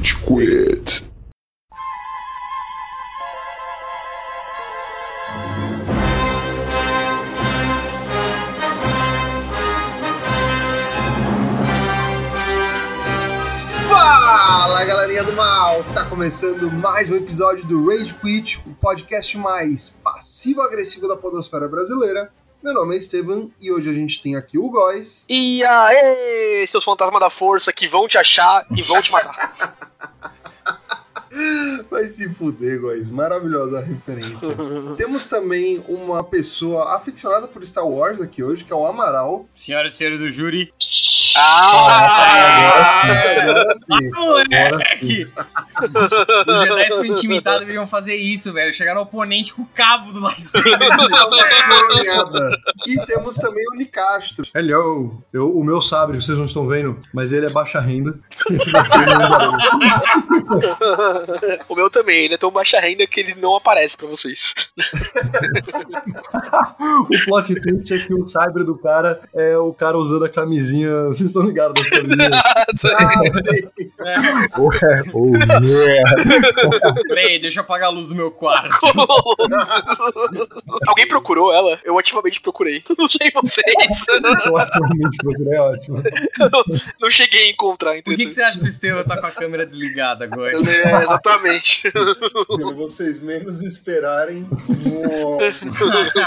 Rage Quit. Fala galerinha do mal! Tá começando mais um episódio do Rage Quit, o podcast mais passivo-agressivo da podosfera brasileira. Meu nome é Estevam e hoje a gente tem aqui o Góis. E aí, seus fantasmas da força que vão te achar e vão te matar. Vai se fuder, Góis. Maravilhosa referência. Temos também uma pessoa aficionada por Star Wars aqui hoje, que é o Amaral. Senhoras e senhores do júri. Ah! Agora sim. Moleque! Os Jedi por intimidade deveriam fazer isso, velho. Chegar no oponente com o cabo do. Coronhada. E temos também o Nicastro. Hello! Eu, o meu sabre, vocês não estão vendo, mas ele é baixa renda. o meu também, ele é tão baixa renda que ele não aparece pra vocês. o plot twist é que o sabre do cara é o cara usando a camisinha. Vocês estão ligados das camisinhas? Ah, sim. Ué, oh, yeah. Peraí, deixa eu apagar a luz do meu quarto. Alguém procurou ela? Eu ativamente procurei. Não sei vocês. Eu atualmente procurei, é ótimo. Não cheguei a encontrar, Por que, que você acha que o Estevam tá com a câmera desligada agora? É, exatamente. Quando vocês menos esperarem.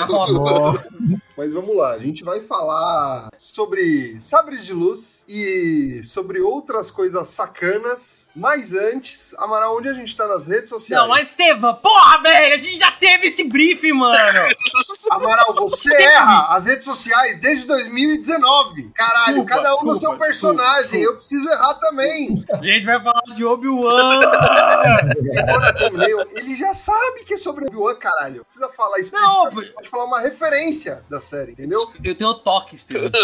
Nossa. Nossa. Mas vamos lá, a gente vai falar sobre sabres de luz e sobre outras coisas sacanas. Mas antes, Amaral, onde a gente tá nas redes sociais? Não, mas Estevam, porra, velho, a gente já teve esse briefing, mano. Amaral, você erra as redes sociais desde 2019. Caralho, Desculpa, cada um no desculpa, seu personagem. desculpa, Eu preciso errar também. A gente vai falar de Obi-Wan. Ele já sabe que é sobre Obi-Wan, caralho. Não Precisa falar isso. Não, pode falar uma referência da série, entendeu? Eu tenho toque, Estevam.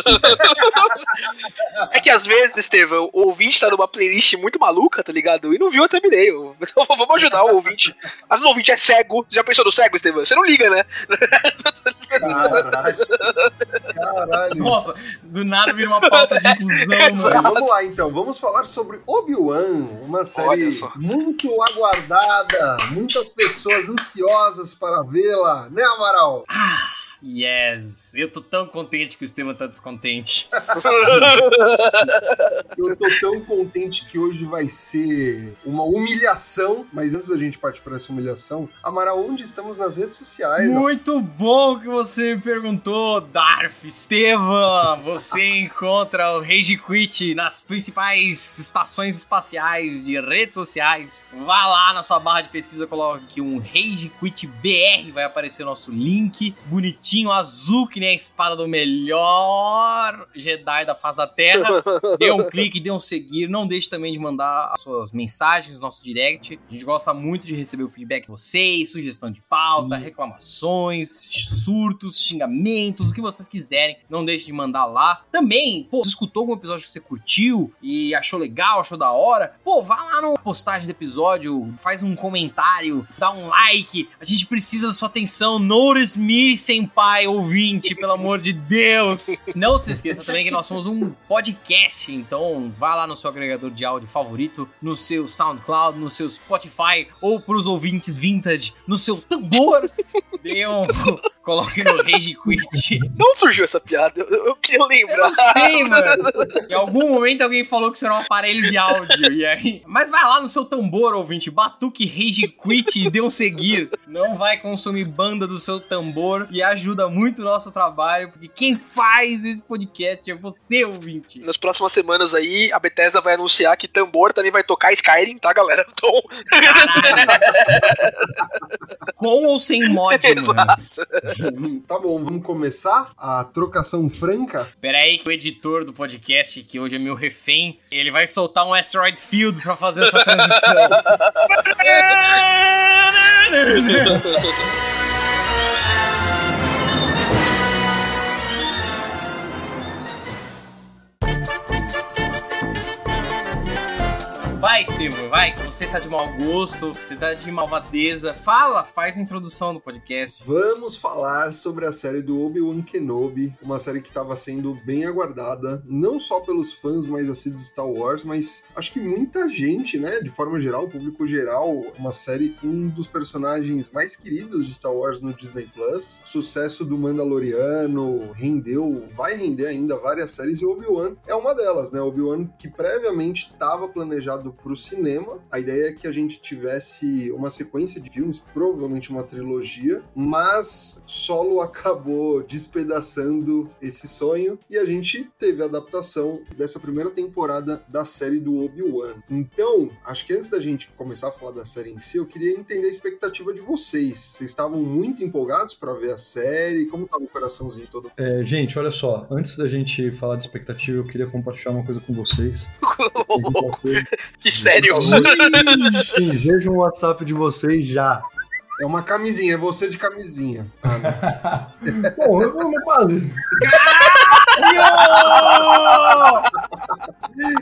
É que às vezes, Estevão, o ouvinte tá numa playlist muito maluca, tá ligado? E não viu a thumbnail. Então vamos ajudar o ouvinte. Às vezes o ouvinte é cego. Já pensou no cego, Estevão? Você não liga, né? Caralho. Caralho. Nossa, do nada vira uma pauta de inclusão, Mas mano. vamos lá então, vamos falar sobre Obi-Wan, uma série muito aguardada, muitas pessoas ansiosas para vê-la, né, Amaral? Ah, yes. Eu tô tão contente que o Estevam tá descontente. Eu tô tão contente que hoje vai ser uma humilhação, mas antes da gente partir para essa humilhação, Amaral, onde estamos nas redes sociais? Muito bom que você me perguntou, Darth Estevam. Você encontra o Rage Quit nas principais estações espaciais de redes sociais. Vá lá na sua barra de pesquisa, coloque um Rage Quit BR, vai aparecer o nosso link, bonitinho, azul, que nem a espada do melhor Jedi da face da Terra. Dê um clique, dê um seguir. Não deixe também de mandar as suas mensagens no nosso direct. A gente gosta muito de receber o feedback de vocês, sugestão de pauta, reclamações, surtos, xingamentos, o que vocês quiserem. Não deixe de mandar lá. Também, pô, você escutou algum episódio que você curtiu e achou legal, achou da hora? Pô, vá lá na postagem do episódio, faz um comentário, dá um like. A gente precisa da sua atenção. Notice me, senpai ouvinte, pelo amor de Deus. Não se esqueça também que nós somos um podcast, então vá lá no seu agregador de áudio favorito, no seu SoundCloud, no seu Spotify ou pros ouvintes vintage, no seu tambor. Dê um... Coloque no Rage Quit. Onde surgiu essa piada? Eu, eu queria Eu lembrar. não sei, mano. Em algum momento alguém falou que isso era um aparelho de áudio. E aí. Mas vai lá no seu tambor, ouvinte. Batuque Rage Quit e dê um seguir. Não vai consumir banda do seu tambor e ajuda muito o nosso trabalho, porque quem faz esse podcast é você, ouvinte. Nas próximas semanas aí, a Bethesda vai anunciar que tambor também vai tocar Skyrim, tá, galera? Então. Com ou sem mod, mano? Exato. Tá bom, vamos começar a trocação franca? Pera aí que o editor do podcast, que hoje é meu refém, ele vai soltar um Asteroid Field pra fazer essa transição. Vai, Estevam, vai, que você tá de mau gosto, você tá de malvadeza. Fala, faz a introdução do podcast. Vamos falar sobre a série do Obi-Wan Kenobi, uma série que estava sendo bem aguardada, não só pelos fãs mais assíduos de Star Wars, mas acho que muita gente, né, de forma geral, o público geral, uma série um dos personagens mais queridos de Star Wars no Disney Plus. Sucesso do Mandaloriano, rendeu, vai render ainda várias séries e Obi-Wan é uma delas, né? Obi-Wan que previamente estava planejado para o cinema. A ideia é que a gente tivesse uma sequência de filmes, provavelmente uma trilogia, mas Solo acabou despedaçando esse sonho e a gente teve a adaptação dessa primeira temporada da série do Obi-Wan. Então, acho que antes da gente começar a falar da série em si, eu queria entender a expectativa de vocês. Vocês estavam muito empolgados para ver a série? Como estava o coraçãozinho todo? É, gente, olha só, antes da gente falar de expectativa, eu queria compartilhar uma coisa com vocês. que sério? Sim, vejam o WhatsApp de vocês já. É uma camisinha, é você de camisinha. Ah, Bom, eu não quase.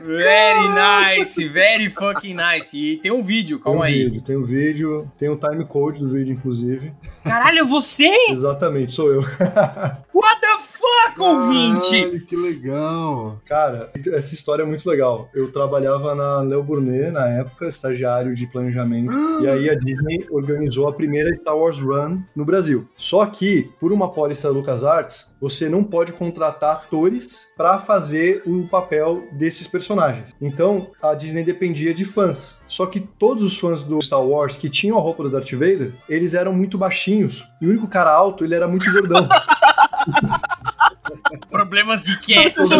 Very nice, very fucking nice. E tem um vídeo, calma tem um aí. Vídeo, tem um vídeo, tem o time code do vídeo, inclusive. Caralho, você? Exatamente, sou eu. What the fuck, ouvinte? Caralho, que legal. Cara, essa história é muito legal. Eu trabalhava na Leo Burnet na época, estagiário de planejamento, e aí a Disney organizou a primeira Star Wars Run no Brasil. Só que, por uma pólice da LucasArts, você não pode contratar atores para fazer o papel desses personagens. Então, a Disney dependia de fãs. Só que todos os fãs do Star Wars que tinham a roupa do Darth Vader, eles eram muito baixinhos. E o único cara alto, ele era muito gordão. Problemas de cast.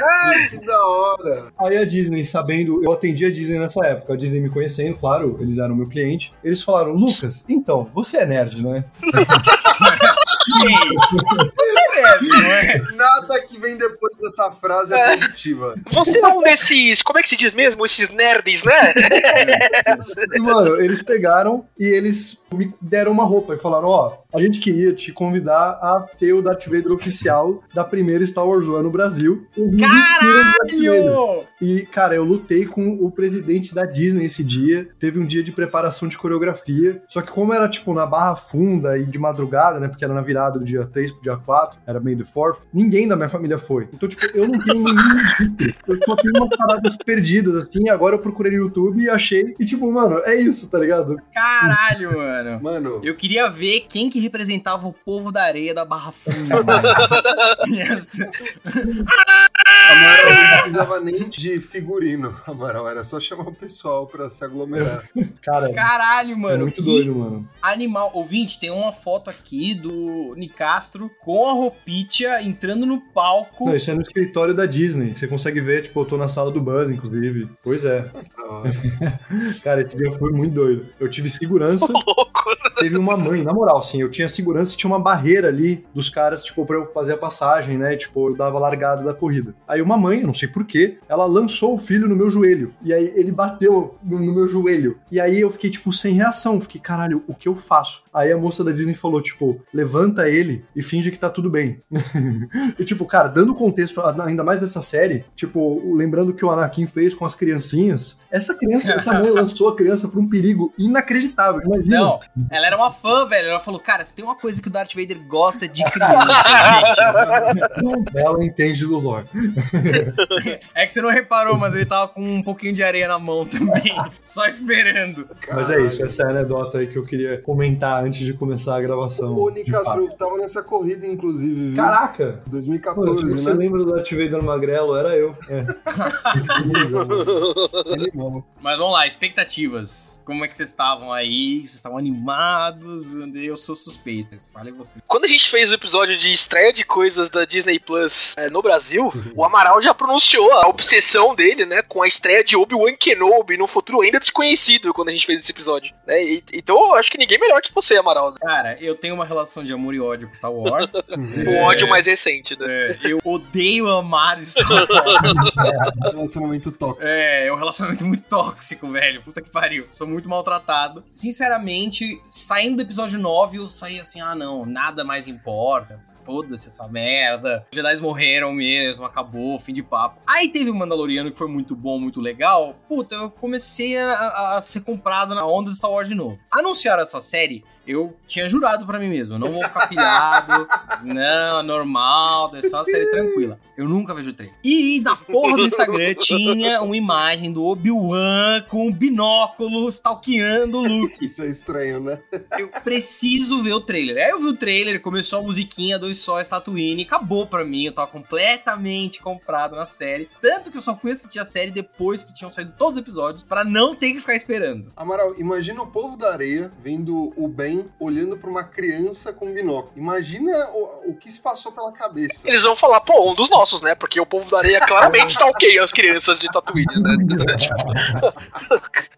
Ah, que da hora. Aí a Disney, sabendo, eu atendi a Disney nessa época, a Disney me conhecendo, claro, eles eram meu cliente. Eles falaram: Lucas, então, você é nerd, não é? Você deve, não é? Nada que vem depois dessa frase é, positiva. Você é um desses, como é que se diz mesmo? Esses nerds, né? E, mano, eles pegaram e eles me deram uma roupa e falaram: Ó, a gente queria te convidar a ser o Darth Vader oficial da primeira Star Wars One no Brasil. Caralho! E, cara, eu lutei com o presidente da Disney esse dia. Teve um dia de preparação de coreografia. Só que, como era, tipo, na Barra Funda e de madrugada, né? Porque era na virada do dia 3 pro dia 4, era meio the fourth, ninguém da minha família foi. Então, tipo, eu não tenho nenhum registro. Eu só tenho umas paradas perdidas, assim. Agora eu procurei no YouTube e achei. E, tipo, mano, é isso, tá ligado? Caralho, mano. Mano, Eu queria ver quem que representava o povo da areia da Barra Funda, mano. Yes. Amaral não precisava nem de figurino, Amaral. Era só chamar o pessoal pra se aglomerar. Cara, Caralho, é mano. muito que doido, mano. animal. Ouvinte, tem uma foto aqui do Nicastro com a roupinha entrando no palco. Não, isso é no escritório da Disney. Você consegue ver, tipo, eu tô na sala do Buzz, inclusive. Pois é. Cara, esse dia foi muito doido. Eu tive segurança. Louco. Teve uma mãe, na moral, assim, eu tinha segurança e tinha uma barreira ali dos caras, tipo, pra eu fazer a passagem, né? Tipo, eu dava largada da corrida. Aí uma mãe, eu não sei porquê, ela lançou o filho no meu joelho. E aí ele bateu no, no meu joelho. E aí eu fiquei, tipo, sem reação. Fiquei, caralho, o que eu faço? Aí a moça da Disney falou, tipo, levanta ele e finge que tá tudo bem. e, tipo, cara, dando contexto ainda mais dessa série, tipo, lembrando que o Anakin fez com as criancinhas, essa criança, essa mãe lançou a criança pra um perigo inacreditável. Imagina. Não, ela era uma fã, velho. Ela falou, cara, se tem uma coisa que o Darth Vader gosta é de criança, gente. Ela entende do lore. É que você não reparou, mas ele tava com um pouquinho de areia na mão também. Só esperando. Mas é isso, essa é a anedota aí que eu queria comentar antes de começar a gravação. O Nicastro tava nessa corrida, inclusive, viu? Caraca! Pô, 2014, você né? lembra do Darth Vader magrelo? Era eu. É. Mas vamos lá, expectativas. Como é que vocês estavam aí? Vocês estavam animados? Eu sou suspeito. Falei você. Quando a gente fez o episódio de estreia de coisas da Disney Plus é, no Brasil, o Amaral já pronunciou a obsessão dele, né, com a estreia de Obi-Wan Kenobi num futuro ainda desconhecido quando a gente fez esse episódio. né? E- então eu acho que ninguém melhor que você, Amaral. né? Cara, eu tenho uma relação de amor e ódio com Star Wars. O ódio mais recente, né? É, eu odeio amar Star Wars. Relacionamento tóxico. É, é um relacionamento muito tóxico, velho. Puta que pariu. Sou muito maltratado. Sinceramente, saindo do episódio 9, eu saí assim: ah, não, nada mais importa. Foda-se essa merda. Os Jedi morreram mesmo, acabou, fim de papo. Aí teve o Mandaloriano que foi muito bom, muito legal. Puta, eu comecei a, a ser comprado na onda de Star Wars de novo. Anunciaram essa série eu tinha jurado para mim mesmo, não vou ficar pilhado, não, é normal, é só uma série tranquila. Eu nunca vejo trailer. E na porra do Instagram tinha uma imagem do Obi-Wan com um binóculo stalkeando o Luke. Isso é estranho, né? Eu preciso ver o trailer. Aí eu vi o trailer, começou a musiquinha, dois sóis, Tatooine, acabou pra mim, eu tava completamente comprado na série. Tanto que eu só fui assistir a série depois que tinham saído todos os episódios, para não ter que ficar esperando. Amaral, imagina o povo da areia vendo o Ben olhando para uma criança com binóculo. Imagina o, o, que se passou pela cabeça. Eles vão falar, pô, um dos nossos, né? Porque o povo da areia claramente está ok as crianças de Tatooine, né?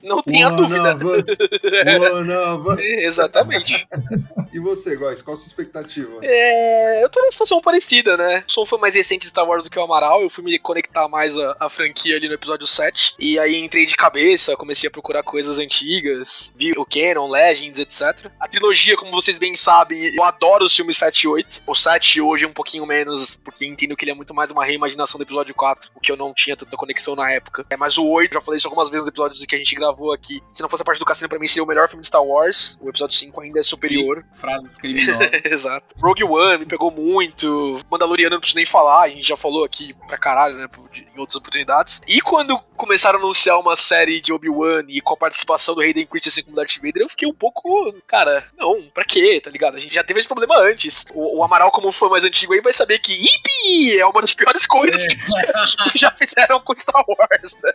Não tenha One dúvida. Of us. One of us. Exatamente. E você, Góis, qual a sua expectativa? É, eu tô numa situação parecida, né? Sou um fã mais recente de Star Wars do que o Amaral. Eu fui me conectar mais à, à franquia ali no episódio 7. E aí entrei de cabeça, comecei a procurar coisas antigas, vi o Canon, Legends, etc. A trilogia, como vocês bem sabem, eu adoro os filmes 7 e 8. O 7 hoje é um pouquinho menos, porque entendo que ele é muito mais uma reimaginação do episódio 4, o que eu não tinha tanta conexão na época. É, mas o 8, já falei isso algumas vezes nos episódios que a gente gravou aqui. Se não fosse a parte do cassino, pra mim seria o melhor filme de Star Wars. O episódio 5 ainda é superior. Frases criminosas. Exato. Rogue One me pegou muito. Mandaloriano não preciso nem falar, a gente já falou aqui pra caralho, né? Em outras oportunidades. E quando começaram a anunciar uma série de Obi-Wan e com a participação do Hayden Christensen como Darth Vader, eu fiquei um pouco. Cara, não, pra quê, tá ligado? A gente já teve esse problema antes. O, o Amaral, como fã mais antigo aí, vai saber que Ipi é uma das piores coisas É. que já fizeram com Star Wars, né?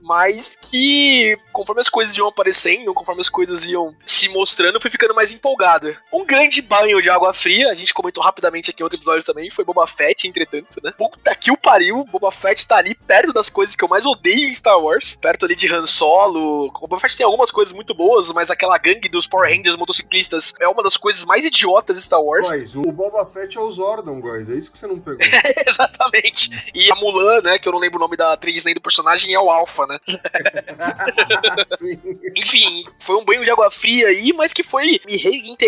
Mas que, conforme as coisas iam aparecendo, conforme as coisas iam se mostrando, eu fui ficando mais Um grande banho de água fria, a gente comentou rapidamente aqui em outro episódio também, foi Boba Fett, entretanto, né? Puta que o pariu, Boba Fett tá ali perto das coisas que eu mais odeio em Star Wars, perto ali de Han Solo. O Boba Fett tem algumas coisas muito boas, mas aquela gangue dos Power Rangers motociclistas é uma das coisas mais idiotas de Star Wars. Góis, o Boba Fett é o Zordon, Góis. É isso que você não pegou. Exatamente. E a Mulan, né, que eu não lembro o nome da atriz nem do personagem, é o Alpha, né? Sim. Enfim, foi um banho de água fria aí, mas que foi me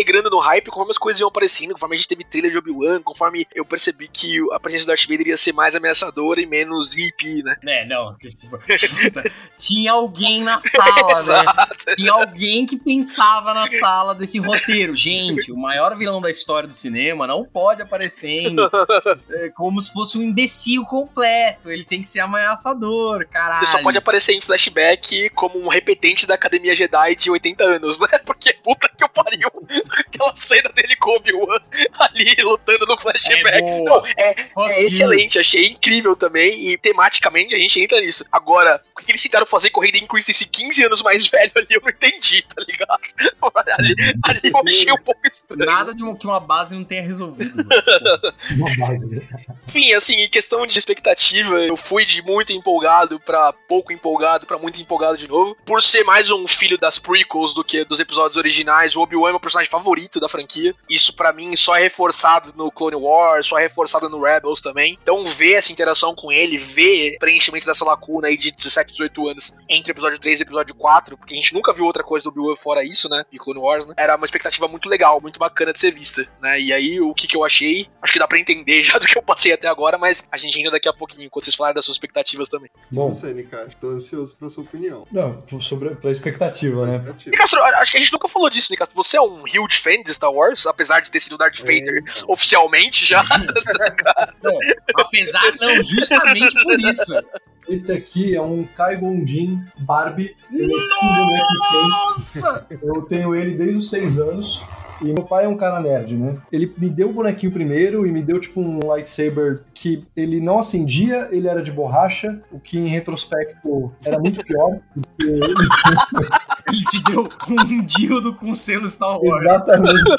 reintegrando no hype conforme as coisas iam aparecendo, conforme a gente teve trailer de Obi-Wan, conforme eu percebi que a presença do Darth Vader ia ser mais ameaçadora e menos hippie, né? É, não. Tinha alguém na sala, né? Tinha alguém que pensava na sala desse roteiro. Gente, o maior vilão da história do cinema não pode aparecendo é, como se fosse um imbecil completo. Ele tem que ser ameaçador, caralho. Ele só pode aparecer em flashback como um repetente da Academia Jedi de 80 anos, né? Porque puta que eu pariu. Aquela cena dele com o Obi-Wan ali lutando no flashback. É. Não, é, é excelente, achei incrível também. E tematicamente a gente entra nisso. Agora, o que eles tentaram fazer com o Hayden Christensen 15 anos mais velho ali, eu não entendi, tá ligado? Ali, ali eu achei um pouco estranho. Nada de uma, que uma base não tenha resolvido. Tipo, Uma base, né? Enfim, assim, em questão de expectativa, eu fui de muito empolgado pra pouco empolgado pra muito empolgado de novo. Por ser mais um filho das prequels do que dos episódios originais, o Obi-Wan é meu personagem favorito da franquia. Isso pra mim só é reforçado no Clone Wars, só é reforçado no Rebels também. Então ver essa interação com ele, ver preenchimento dessa lacuna aí de 17, 18 anos entre episódio 3 e episódio 4, porque a gente nunca viu outra coisa do Obi-Wan fora isso, né? E Clone Wars, né? Era uma expectativa muito legal, muito bacana de ser vista, né? E aí o que que eu achei, acho que dá pra entender já do que eu passei até agora, mas a gente ainda daqui a pouquinho, quando vocês falarem das suas expectativas também. E Bom, você, Nika? Tô ansioso pra sua opinião. não, sobre a expectativa, né? Nicastro, acho que a gente nunca falou disso, Nicastro. Você é um huge fan de Star Wars, apesar de ter sido Darth Vader oficialmente já. Não, apesar, não, justamente por isso. Esse aqui é um Qui-Gon Jinn Barbie. Ele é tipo um boneco Nossa! Eu tenho ele desde os seis anos. E meu pai é um cara nerd, né? Ele me deu o bonequinho primeiro e me deu, tipo, um lightsaber que ele não acendia, ele era de borracha, o que em retrospecto era muito pior. Porque Ele te deu um dildo com selo Star Wars. Exatamente.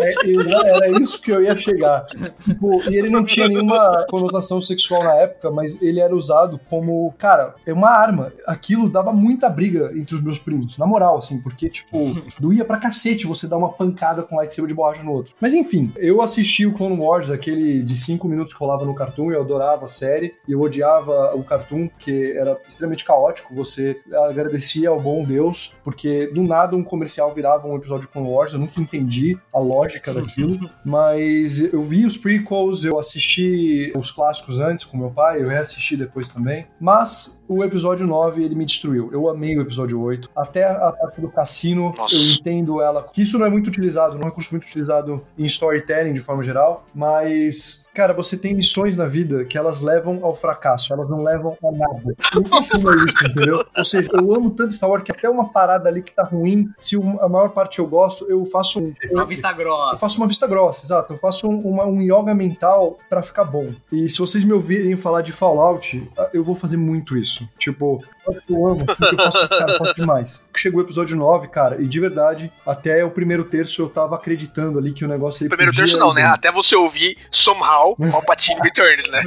É, era isso que eu ia chegar. Tipo, e ele não tinha nenhuma conotação sexual na época, mas ele era usado como, cara, é uma arma. Aquilo dava muita briga entre os meus primos, na moral, assim, porque, tipo, doía pra cacete você dar uma pancada com lightsaber de borracha no outro. Mas enfim, eu assisti o Clone Wars, aquele de 5 minutos que rolava no Cartoon, eu adorava a série, e eu odiava o Cartoon, porque era extremamente caótico. Você agradecia ao bom Deus porque do nada um comercial virava um episódio de Clone Wars, eu nunca entendi a lógica daquilo, mas eu vi os prequels, eu assisti os clássicos antes com meu pai, eu reassisti depois também, mas o episódio 9 ele me destruiu. Eu amei o episódio 8, até a parte do cassino, Nossa. eu entendo ela, que isso não é muito utilizado, não é um recurso muito utilizado em storytelling de forma geral, mas Cara, você tem missões na vida que elas levam ao fracasso, elas não levam a nada. Nunca ensina isso, entendeu? Ou seja, eu amo tanto Star Wars que até uma parada ali que tá ruim, se a maior parte eu gosto, eu faço um. Uma vista grossa. Eu faço uma vista grossa, exato. Eu faço um, uma- um yoga mental pra ficar bom. E se vocês me ouvirem falar de Fallout, eu vou fazer muito isso. Tipo, eu amo, porque eu faço, cara, eu faço demais. Chegou o episódio 9, cara, e de verdade, até o primeiro terço eu tava acreditando ali que o negócio ele Primeiro terço não, né? Até você ouvir Somehow Palpatine Returned, né?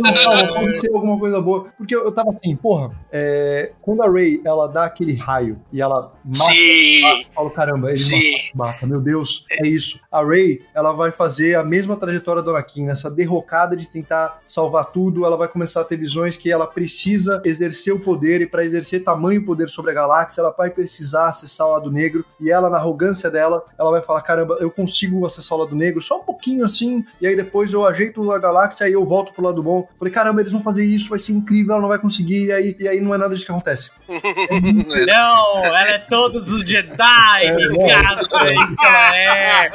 Não, aconteceu alguma coisa boa. Porque eu, eu tava assim, porra, é, quando a Ray ela dá aquele raio e ela mata, eu falo, caramba, ele sim. mata, meu Deus, é isso. A Ray, ela vai fazer a mesma trajetória do Anakin, nessa derrocada de tentar salvar tudo, ela vai começar a ter visões que ela precisa exercer o poder e para exercer tamanho poder sobre a galáxia, ela vai precisar acessar o lado negro e ela na arrogância dela, ela vai falar, caramba, eu consigo acessar o lado negro só um pouquinho assim, e aí depois eu ajeito a galáxia e eu volto pro lado bom. Falei, caramba, eles vão fazer isso, vai ser incrível, ela não vai conseguir, e aí, e aí não é nada disso que acontece. Não, ela é todos os Jedi, É, que gasto é isso que ela é.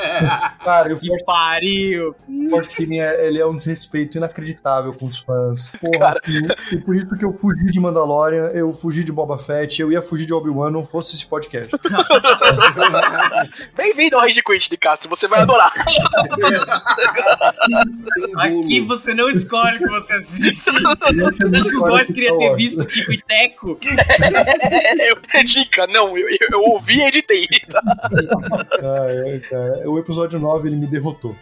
Cara, eu Que pariu. O Force Feeling é, ele é um desrespeito inacreditável com os fãs. Porra, e, e por isso que eu fugi de Mandalorian, eu fugi de Boba Fett, eu ia fugir de Obi-Wan, não fosse esse podcast. Bem-vindo ao Rage Quit de Castro, você vai adorar. Aqui você não escolhe o que você assiste. O com queria ter visto Tico e Teco. eu, dica, não, eu, eu, eu ouvi e editei. Ai, ai, cara. O episódio 9 ele me derrotou.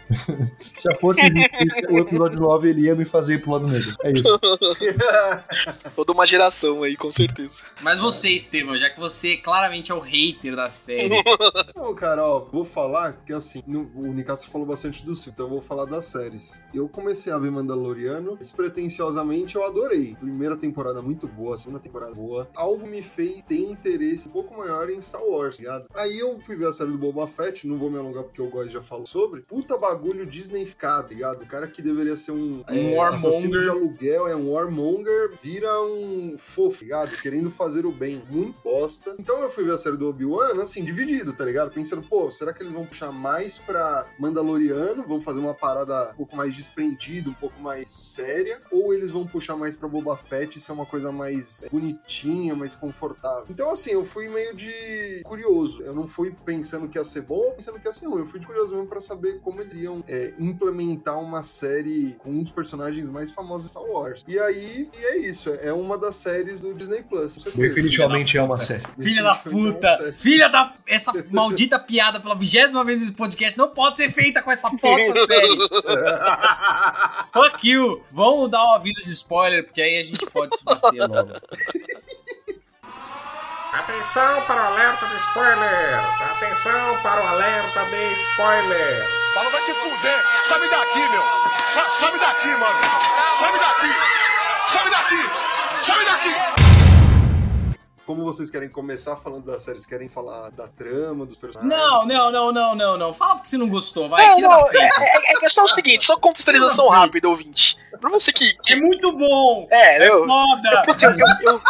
Se a força existisse, o episódio 9 ele ia me fazer ir pro lado negro. É isso. Toda uma geração aí, com certeza. Mas você, Estevão, já que você claramente é o hater da série. Não, cara, ó, vou falar que assim, no- o Nicastro falou bastante do filme, então eu vou falar das séries. Eu comecei a ver Mandaloriano, despretensiosamente eu adorei. Primeira temporada muito boa, segunda temporada boa. Algo me fez ter interesse um pouco maior em Star Wars, tá ligado? Aí eu fui ver a série do Boba Fett, não vou me alongar porque eu gosto já falo sobre. Puta bagulho Disneyficado, tá ligado? O cara que deveria ser um, Um assassino warmonger. de aluguel, é um warmonger, vira um fofo, tá ligado? Querendo fazer o bem. Muito bosta. Então eu fui ver a série do Obi-Wan, assim, dividido, tá ligado? Pensando, pô, será que eles vão puxar mais pra Mandaloriano? Vão fazer uma parada um pouco mais desprendida, um pouco mais séria? Ou eles vão puxar mais pra Boba Fett e ser uma coisa mais bonitinha, mais confortável? Então, assim, eu fui meio de curioso. Eu não fui pensando que ia ser bom ou pensando que ia ser ruim. Eu fui de curioso mesmo pra saber como eles iam é, implementar uma série com um dos personagens mais famosos de Star Wars. E aí, e é isso. É uma das séries do Disney Plus. certeza. Definitivamente é uma série. Filha da é puta! Filha da. Essa maldita piada pela vigésima vez nesse podcast não pode ser feita com essa foto série. Fuck you! Vamos dar um aviso de spoiler, porque aí a gente pode se bater logo. Atenção para o alerta de spoilers! Atenção para o alerta de spoilers! Fala, vai te fuder! Sabe daqui, meu! Sa- Sabe daqui, mano! Sabe daqui! Sabe daqui! Sabe daqui! Como vocês querem começar falando das séries, querem falar da trama, dos personagens? Não, não, não, não, não, não. Fala porque você não gostou, vai, Não, tira não, da frente. é, é, é questão o seguinte, só contextualização rápida, ouvinte. Pra você que. que- É muito bom! é, eu, Foda! eu, eu, eu,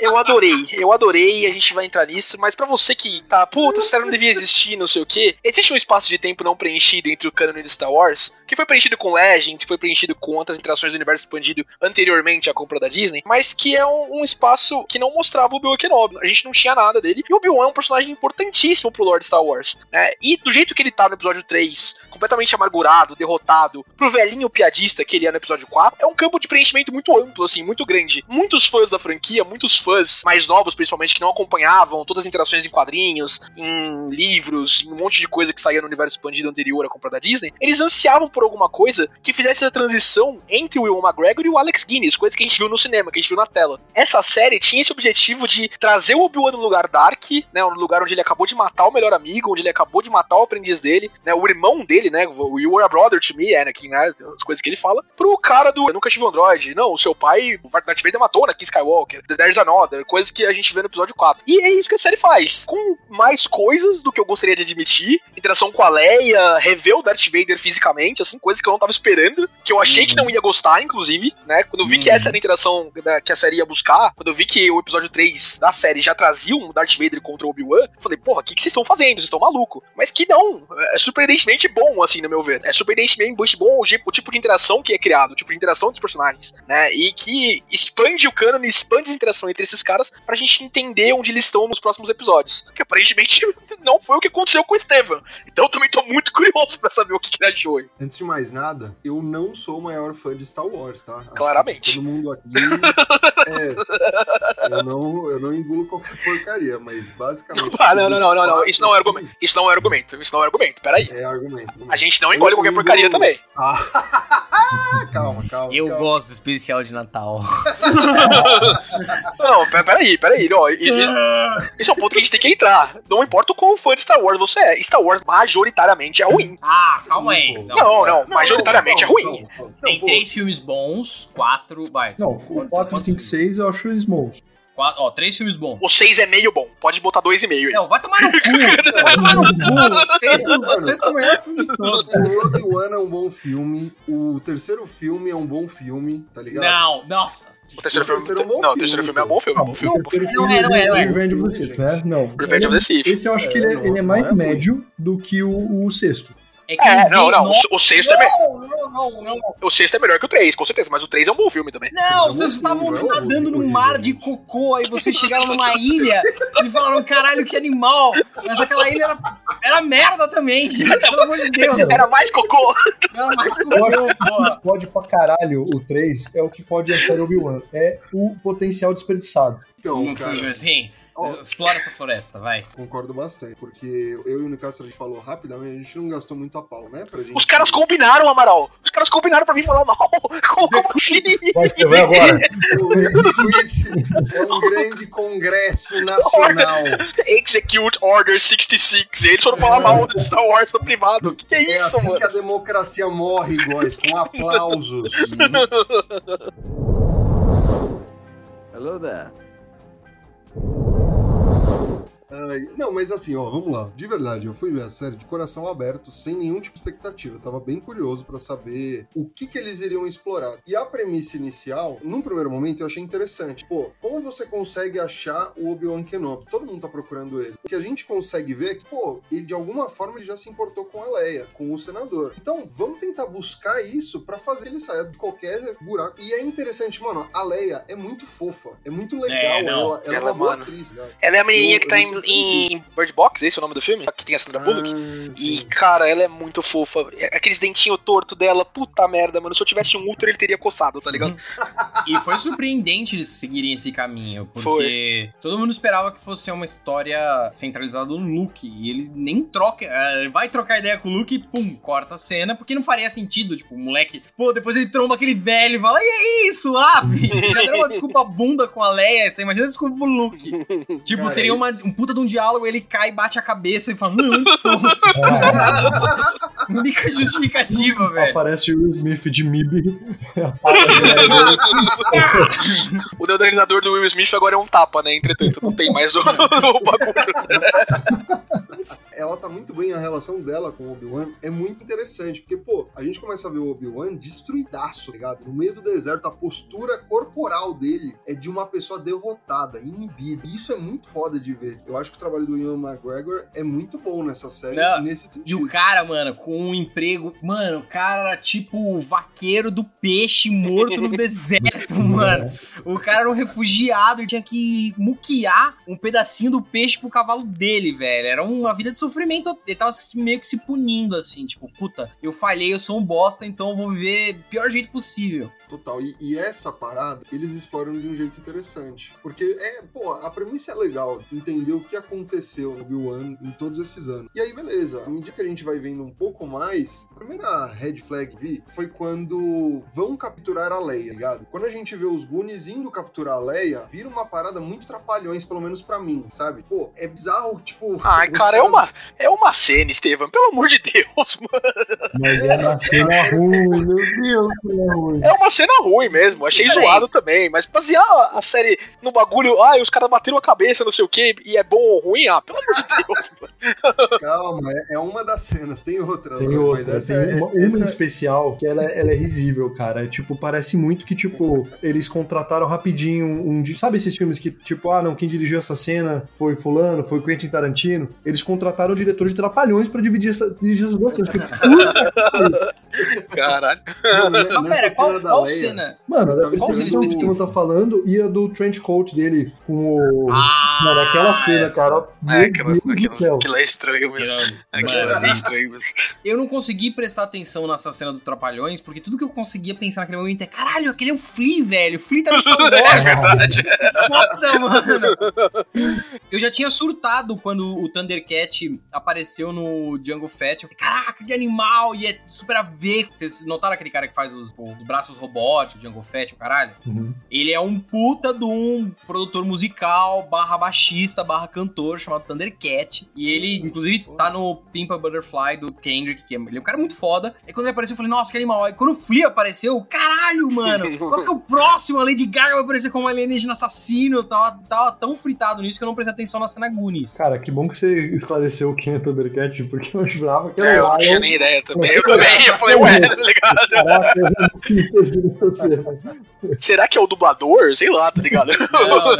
eu adorei, eu adorei, a gente vai entrar nisso, mas pra você que tá, puta, essa série não devia existir, não sei o quê, existe um espaço de tempo não preenchido entre o canon de Star Wars, que foi preenchido com Legends, foi preenchido com outras interações do universo expandido anteriormente à compra da Disney, mas que é um, um espaço que não mostrava o Obi-Wan Kenobi, a gente não tinha nada dele, e o Obi-Wan é um personagem importantíssimo pro Lord Star Wars, né? E do jeito que ele tá no episódio 3, completamente amargurado, derrotado, pro velhinho piadista que ele é no episódio 4, é um campo de preenchimento muito amplo, assim, muito grande. Muitos fãs da franquia, muitos fãs mais novos, principalmente, que não acompanhavam todas as interações em quadrinhos, em livros, em um monte de coisa que saía no universo expandido anterior à compra da Disney, eles ansiavam por alguma coisa que fizesse a transição entre o Ewan McGregor e o Alex Guinness, coisa que a gente viu no cinema, que a gente viu na tela. Essa série tinha esse objetivo de trazer o Obi-Wan no lugar dark, né, no lugar onde ele acabou de matar o melhor amigo, onde ele acabou de matar o aprendiz dele, né, o irmão dele, né, o You were a brother to me, Anakin, né, as coisas que ele fala, pro cara do Eu nunca tive um android, não, o seu pai, o Darth Vader matou o Anakin Skywalker, There's an Order, coisas que a gente vê no episódio 4. E é isso que a série faz. Com mais coisas do que eu gostaria de admitir, interação com a Leia, rever o Darth Vader fisicamente, assim, coisas que eu não tava esperando, que eu achei que não ia gostar, inclusive, né? Quando eu vi que essa era a interação da- que a série ia buscar, quando eu vi que o episódio 3 da série já trazia um Darth Vader contra o Obi-Wan, eu falei, porra, o que, que vocês estão fazendo? Vocês estão maluco. Mas que não, é surpreendentemente bom, assim, no meu ver. É surpreendentemente bom o, je- o tipo de interação que é criado, o tipo de interação dos personagens, né? E que expande o canon, expande a interação entre esses caras pra gente entender onde eles estão nos próximos episódios. Que aparentemente não foi o que aconteceu com o Steven. Então eu também tô muito curioso pra saber o que, que ele achou. aí. Antes de mais nada, eu não sou o maior fã de Star Wars, tá? Que Claramente. Todo mundo aqui. é, eu, não, eu não engulo qualquer porcaria, mas basicamente. Ah, não, não, não, não, não. Isso não é argumento. Isso não é argumento. Isso não é argumento. Peraí. É argumento. A gente não engole qualquer porcaria também. Ah, calma, calma. Eu calma. gosto do especial de Natal. Não, pe- peraí, peraí. Ó, e- e- esse é um ponto que a gente tem que entrar. Não importa o quão fã de Star Wars você é. Star Wars majoritariamente é ruim. Ah, calma aí. Não, não, majoritariamente é ruim. Tem Não, três filmes bons, quatro. Vai. Não, o 4, 5, 6 eu acho eles bons. Quatro, ó, três filmes bons. O 6 é meio bom. Pode botar 2,5 aí. Não, vai tomar no cu. Vai tomar no cu. Sexto, sexto é o melhor filme de todos. O One é um bom filme, o terceiro filme é um bom filme, tá ligado? Não, nossa. O terceiro O filme. é um bom Não, o terceiro filme é um bom filme. É um bom filme. Não filme é, não é, não é. Revenge of the Sith, né? Não. Revenge of the Sith. Esse eu acho que ele, é- ele é mais médio do que o, o sexto. É que É, não, não. O, o sexto é Não, não, não, não. o sexto é melhor que o 3, com certeza. Mas o 3 é um bom filme também. Não, vocês estavam não, nadando num mar não. de cocô, aí vocês chegaram numa ilha e falaram, caralho, que animal. Mas aquela ilha era, era merda também, gente. Pelo amor de Deus. Era mais cocô. Era mais cocô, fode pra caralho o 3 é o que fode a Obi-Wan. É o potencial desperdiçado. Então, Um cara, assim, explora essa floresta, vai. concordo bastante, porque eu e o Nicastro a gente falou rapidamente, a gente não gastou muito a pau, né? Pra gente... Os caras combinaram, Amaral. Os caras combinaram pra mim falar mal. Como, como assim? Vai escrever agora. É um grande congresso nacional. Execute Order 66. Eles foram falar mal de Star Wars no privado. O que, que é É isso, assim mano? que a democracia morre, guys, com aplausos. Hello there. Ai, não, mas assim, ó, vamos lá. De verdade, eu fui ver a série de coração aberto, sem nenhum tipo de expectativa. Eu tava bem curioso pra saber o que que eles iriam explorar. E a premissa inicial, num primeiro momento, eu achei interessante. Pô, como você consegue achar o Obi-Wan Kenobi? Todo mundo tá procurando ele. O que a gente consegue ver é que, pô, ele de alguma forma ele já se importou com a Leia, com o senador. Então, vamos tentar buscar isso pra fazer ele sair de qualquer buraco. E é interessante, mano, a Leia é muito fofa, é muito legal. É, não. ela, ela, é Ela, uma boa mano. atriz, cara. Ela é a menininha Eu- que tá eu em, em Bird Box, esse é o nome do filme? Que tem a Sandra Bullock. Ah, E, cara, ela é muito fofa. É, Aqueles dentinhos tortos dela, puta merda, mano. Se eu tivesse um Ultra, ele teria coçado, tá ligado? E foi surpreendente eles seguirem esse caminho, porque todo mundo esperava que fosse uma história centralizada no Luke, e ele nem troca, eh, vai trocar ideia com o Luke e pum, corta a cena, porque não faria sentido, tipo, o moleque, pô, depois ele tromba aquele velho e fala, e é isso, ah, filho? já deu uma desculpa bunda com a Leia, você imagina desculpa pro Luke. Tipo, Cara, teria uma, isso- um puta de um diálogo, ele cai, bate a cabeça e fala, não, estou? Única justificativa, velho. Aparece o Will Smith de MIB. O neutralizador do Will Smith agora é um tapa, né? Entretanto, não tem mais o, o bagulho. Ela tá muito bem, a relação dela com o Obi-Wan é muito interessante, porque, pô, a gente começa a ver o Obi-Wan destruidaço, tá ligado? No meio do deserto, a postura corporal dele é de uma pessoa derrotada, inibida. E isso é muito foda de ver. Eu acho que o trabalho do Ian McGregor é muito bom nessa série, Não, nesse E sentido. o cara, mano, com um emprego. Mano, o cara era tipo o vaqueiro do peixe morto no deserto, mano. O cara era um refugiado, ele tinha que muquear um pedacinho do peixe pro cavalo dele, velho. Era uma vida de sofrimento. Ele tava meio que se punindo, assim, tipo, puta, eu falhei, eu sou um bosta, então eu vou viver pior jeito possível. Total. E, e essa parada, eles exploram de um jeito interessante. Porque, é, pô, a premissa é legal. Entender o que aconteceu no Obi-Wan em todos esses anos. E aí, beleza. À medida que a gente vai vendo um pouco mais, a primeira red flag que vi foi quando vão capturar a Leia, ligado? Quando a gente vê os Goonies indo capturar a Leia, vira uma parada muito trapalhões, pelo menos pra mim, sabe? Pô, é bizarro, tipo... Ai, cara, é caras- uma, é uma cena, Estevam. Pelo amor de Deus, mano. Mas é uma cena ruim, meu Deus, é ruim. É uma cena ruim mesmo, achei Peraí. zoado também, mas basear a série no bagulho, ah, os caras bateram a cabeça, não sei o que, e é bom ou ruim, ah, pelo amor de Deus, mano. Calma, é, é uma das cenas, tem outras. Tem mas outra, essa tem é- uma, uma essa em é- especial que ela, é- ela é risível, cara. É, tipo, parece muito que, tipo, eles contrataram rapidinho um. di- Sabe esses filmes que, tipo, ah, não, quem dirigiu essa cena foi Fulano, foi Quentin Tarantino? Eles contrataram o diretor de Trapalhões pra dividir, essa, dirigir essas duas cenas. Caralho. Não, Mas nessa pera, qual, qual Leia, cena? Mano, Eu tava qual cena que o- o Steven tá falando e a do trench coat dele com o. Ah, Mano, aquela cena, essa. cara. É, Deus do aquilo, é estranho mesmo. Aquilo é bem estranho mesmo. eu não consegui prestar atenção nessa cena do Trapalhões, porque tudo que eu conseguia pensar naquele momento é caralho, aquele é o Flea, velho. O Flea tá no Star É Wars. verdade. Foda, mano. Eu já tinha surtado quando o Thundercat apareceu no Jungle Fett. Eu falei, caraca, que animal! E é super a ver. Vocês notaram aquele cara que faz os, os braços robóticos, Jungle Fett, o caralho? Uhum. Ele é um puta de um produtor musical, barra baixista, barra cantor, chamado Thundercat. E ele, inclusive, tá no Pimpa Butterfly do Kendrick, que é, ele é um cara muito foda. E quando ele apareceu, eu falei, nossa, que animal. Aí quando o Flea apareceu, caralho, mano, qual que é o próximo? A Lady Gaga vai aparecer como alienígena assassino. Eu tava, tava tão fritado nisso que eu não prestei atenção na cena Goonies. Cara, que bom que você esclareceu quem é Thundercat, porque eu jurava que era É, eu o não tinha nem ideia também. Eu também, eu falei, ué, tá ligado? Caraca, eu você. Será que é o dublador? Sei lá, tá ligado? Não, não.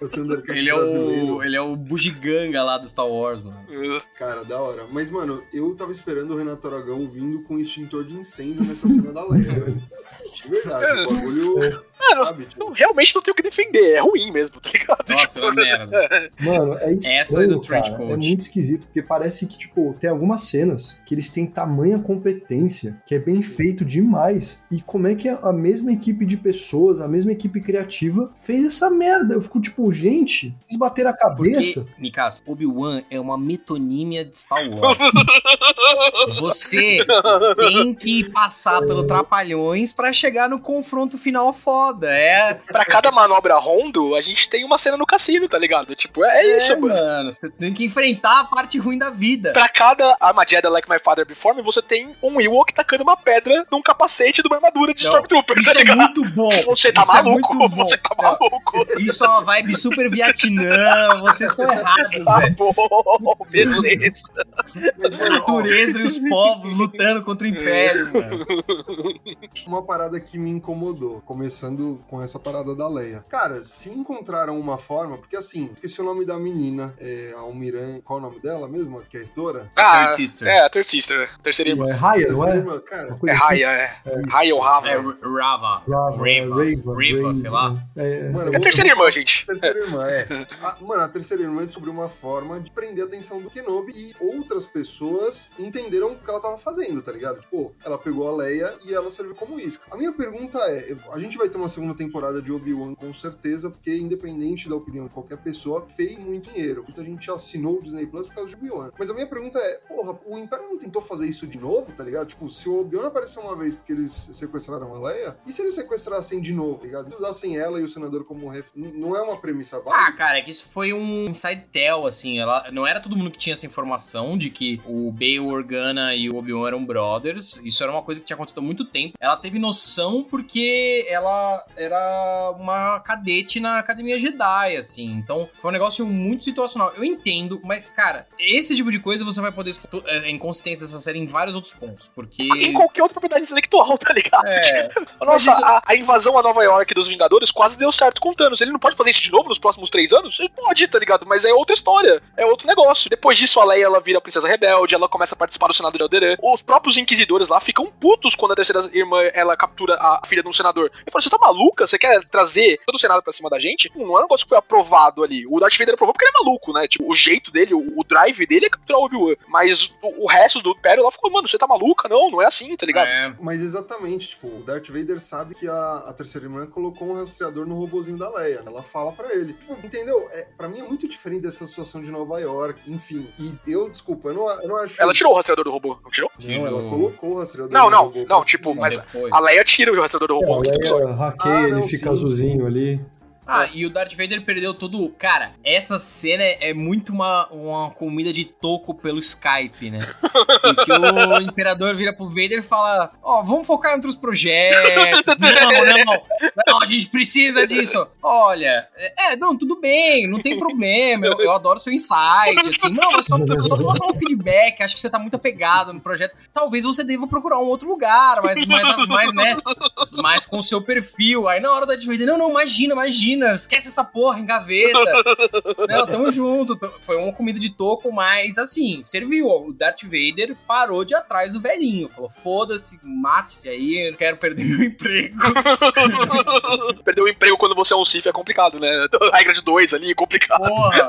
o Thundercat Ele é o. Ele é o bugiganga lá do Star Wars, mano. Cara, da hora. Mas, mano, eu tava esperando o Renato Aragão vindo com extintor de incêndio nessa cena da Leia, velho. De verdade, o bagulho. Mano, Sabe, tipo, eu realmente não tenho o que defender, é ruim mesmo, tá ligado? Nossa, Tipo, é uma merda. Mano, é estranho, Essa é do cara. É muito esquisito, porque parece que, tipo, tem algumas cenas que eles têm tamanha competência, que é bem feito demais. E como é que a mesma equipe de pessoas, a mesma equipe criativa, fez essa merda? Eu fico, tipo, gente, eles bateram a cabeça. Porque, Nicasso, Obi-Wan é uma metonímia de Star Wars. Você tem que passar pelo Trapalhões pra chegar no confronto final foda. É, Pra cada manobra rondo, a gente tem uma cena no cassino, tá ligado? Tipo, é isso, é, mano. Você tem que enfrentar a parte ruim da vida. Pra cada Arma Jedi Like My Father Before Me, você tem um Ewok tacando uma pedra num capacete de uma armadura de Não, Stormtrooper, Isso tá é ligado? muito bom. Você tá Isso é maluco, muito bom. você tá Não, maluco. Isso é uma vibe super Vietnã. Vocês estão errados, Tá velho. bom, beleza. A mano, natureza e os povos lutando contra o Império, mano. uma parada que me incomodou, começando com essa parada da Leia. Cara, se encontraram uma forma, porque assim, esqueci o nome da menina, é, a Almirante, qual é o nome dela mesmo? Que é a editora? Ah, Third Sister. é, a Third Sister, terceira irmã. É Raya, não Terceira é? irmã, Cara, É coisa assim. Raya, é. Raya ou Rava. É Rava. Rava, é Riva, sei lá. É, é. mano, É a terceira irmã, gente. Terceira irmã, é. A- mano, a terceira irmã descobriu uma forma de prender a atenção do Kenobi e outras pessoas entenderam o que ela tava fazendo, tá ligado? Tipo, ela pegou a Leia e ela serviu como isca. A minha pergunta é: a gente vai ter uma segunda temporada de Obi-Wan com certeza, porque independente da opinião de qualquer pessoa, fez muito dinheiro. Muita gente assinou o Disney Plus por causa de Obi-Wan. Mas a minha pergunta é: porra, o Império não tentou fazer isso de novo, tá ligado? Tipo, se o Obi-Wan apareceu uma vez porque eles sequestraram a Leia, e se eles sequestrassem de novo, tá ligado? Se usassem ela e o senador como ref... Não é uma premissa válida? Ah, cara, é que isso foi um inside tell, assim. Ela, não era todo mundo que tinha essa informação de que o Bail Organa e o Obi-Wan eram brothers. Isso era uma coisa que tinha acontecido há muito tempo. Ela teve noção porque ela era uma cadete na Academia Jedi, assim. Então, foi um negócio muito situacional. Eu entendo, mas, cara, esse tipo de coisa você vai poder é, inconsistência dessa série em vários outros pontos. Porque. Em qualquer outra propriedade intelectual, tá ligado? É, Nossa, isso- a, a invasão a Nova York dos Vingadores quase deu certo com o Thanos. Ele não pode fazer isso de novo nos próximos três anos? Ele pode, tá ligado? Mas é outra história. É outro negócio. Depois disso, a Leia ela vira a Princesa Rebelde, ela começa a participar do Senado de Alderaan. Os próprios inquisidores lá ficam putos quando a terceira irmã ela a filha de um senador. Ele fala: Você tá maluca? Você quer trazer todo o Senado pra cima da gente? Não é um negócio que foi aprovado ali. O Darth Vader aprovou porque ele é maluco, né? Tipo, o jeito dele, o, o drive dele é capturar o Obi-Wan. Mas o, o resto do Império lá ficou: Mano, você tá maluca? Não, não é assim, tá ligado? é, Mas exatamente, tipo, o Darth Vader sabe que a, a terceira irmã colocou um rastreador no robozinho da Leia. Ela fala pra ele. Entendeu? É, pra mim é muito diferente dessa situação de Nova York, enfim. E eu, desculpa, eu não, eu não acho. Ela tirou o rastreador do robô, não tirou? Não, ela colocou o rastreador Não, no não, robô. não, tipo, mas depois. a Leia tira o rastreador do robô episódio. Leia hackeia, Ah, ele não, fica sim, azulzinho ali. Ah, e o Darth Vader perdeu tudo. Cara, essa cena é muito uma, uma comida de toco pelo Skype, né? Em que o imperador vira pro Vader e fala: Ó, vamos focar em outros projetos. Não, não, não, a gente precisa disso. Olha, é, não, tudo bem, não tem problema. Eu, eu adoro seu insight, assim. Não, é só, só pra passar um feedback. Acho que você tá muito apegado no projeto. Talvez você deva procurar um outro lugar, mas, mas, mas né? Mas com o seu perfil. Aí na hora da Darth Vader, não, não, imagina, imagina. Esquece essa porra, engaveta. Não, tamo junto. Foi uma comida de toco, mas assim, serviu. O Darth Vader parou de atrás do velhinho. Falou: foda-se, mate-se aí, eu não quero perder meu emprego. Perder o emprego quando você é um Sith é complicado, né? A regra de dois ali é complicado. Porra.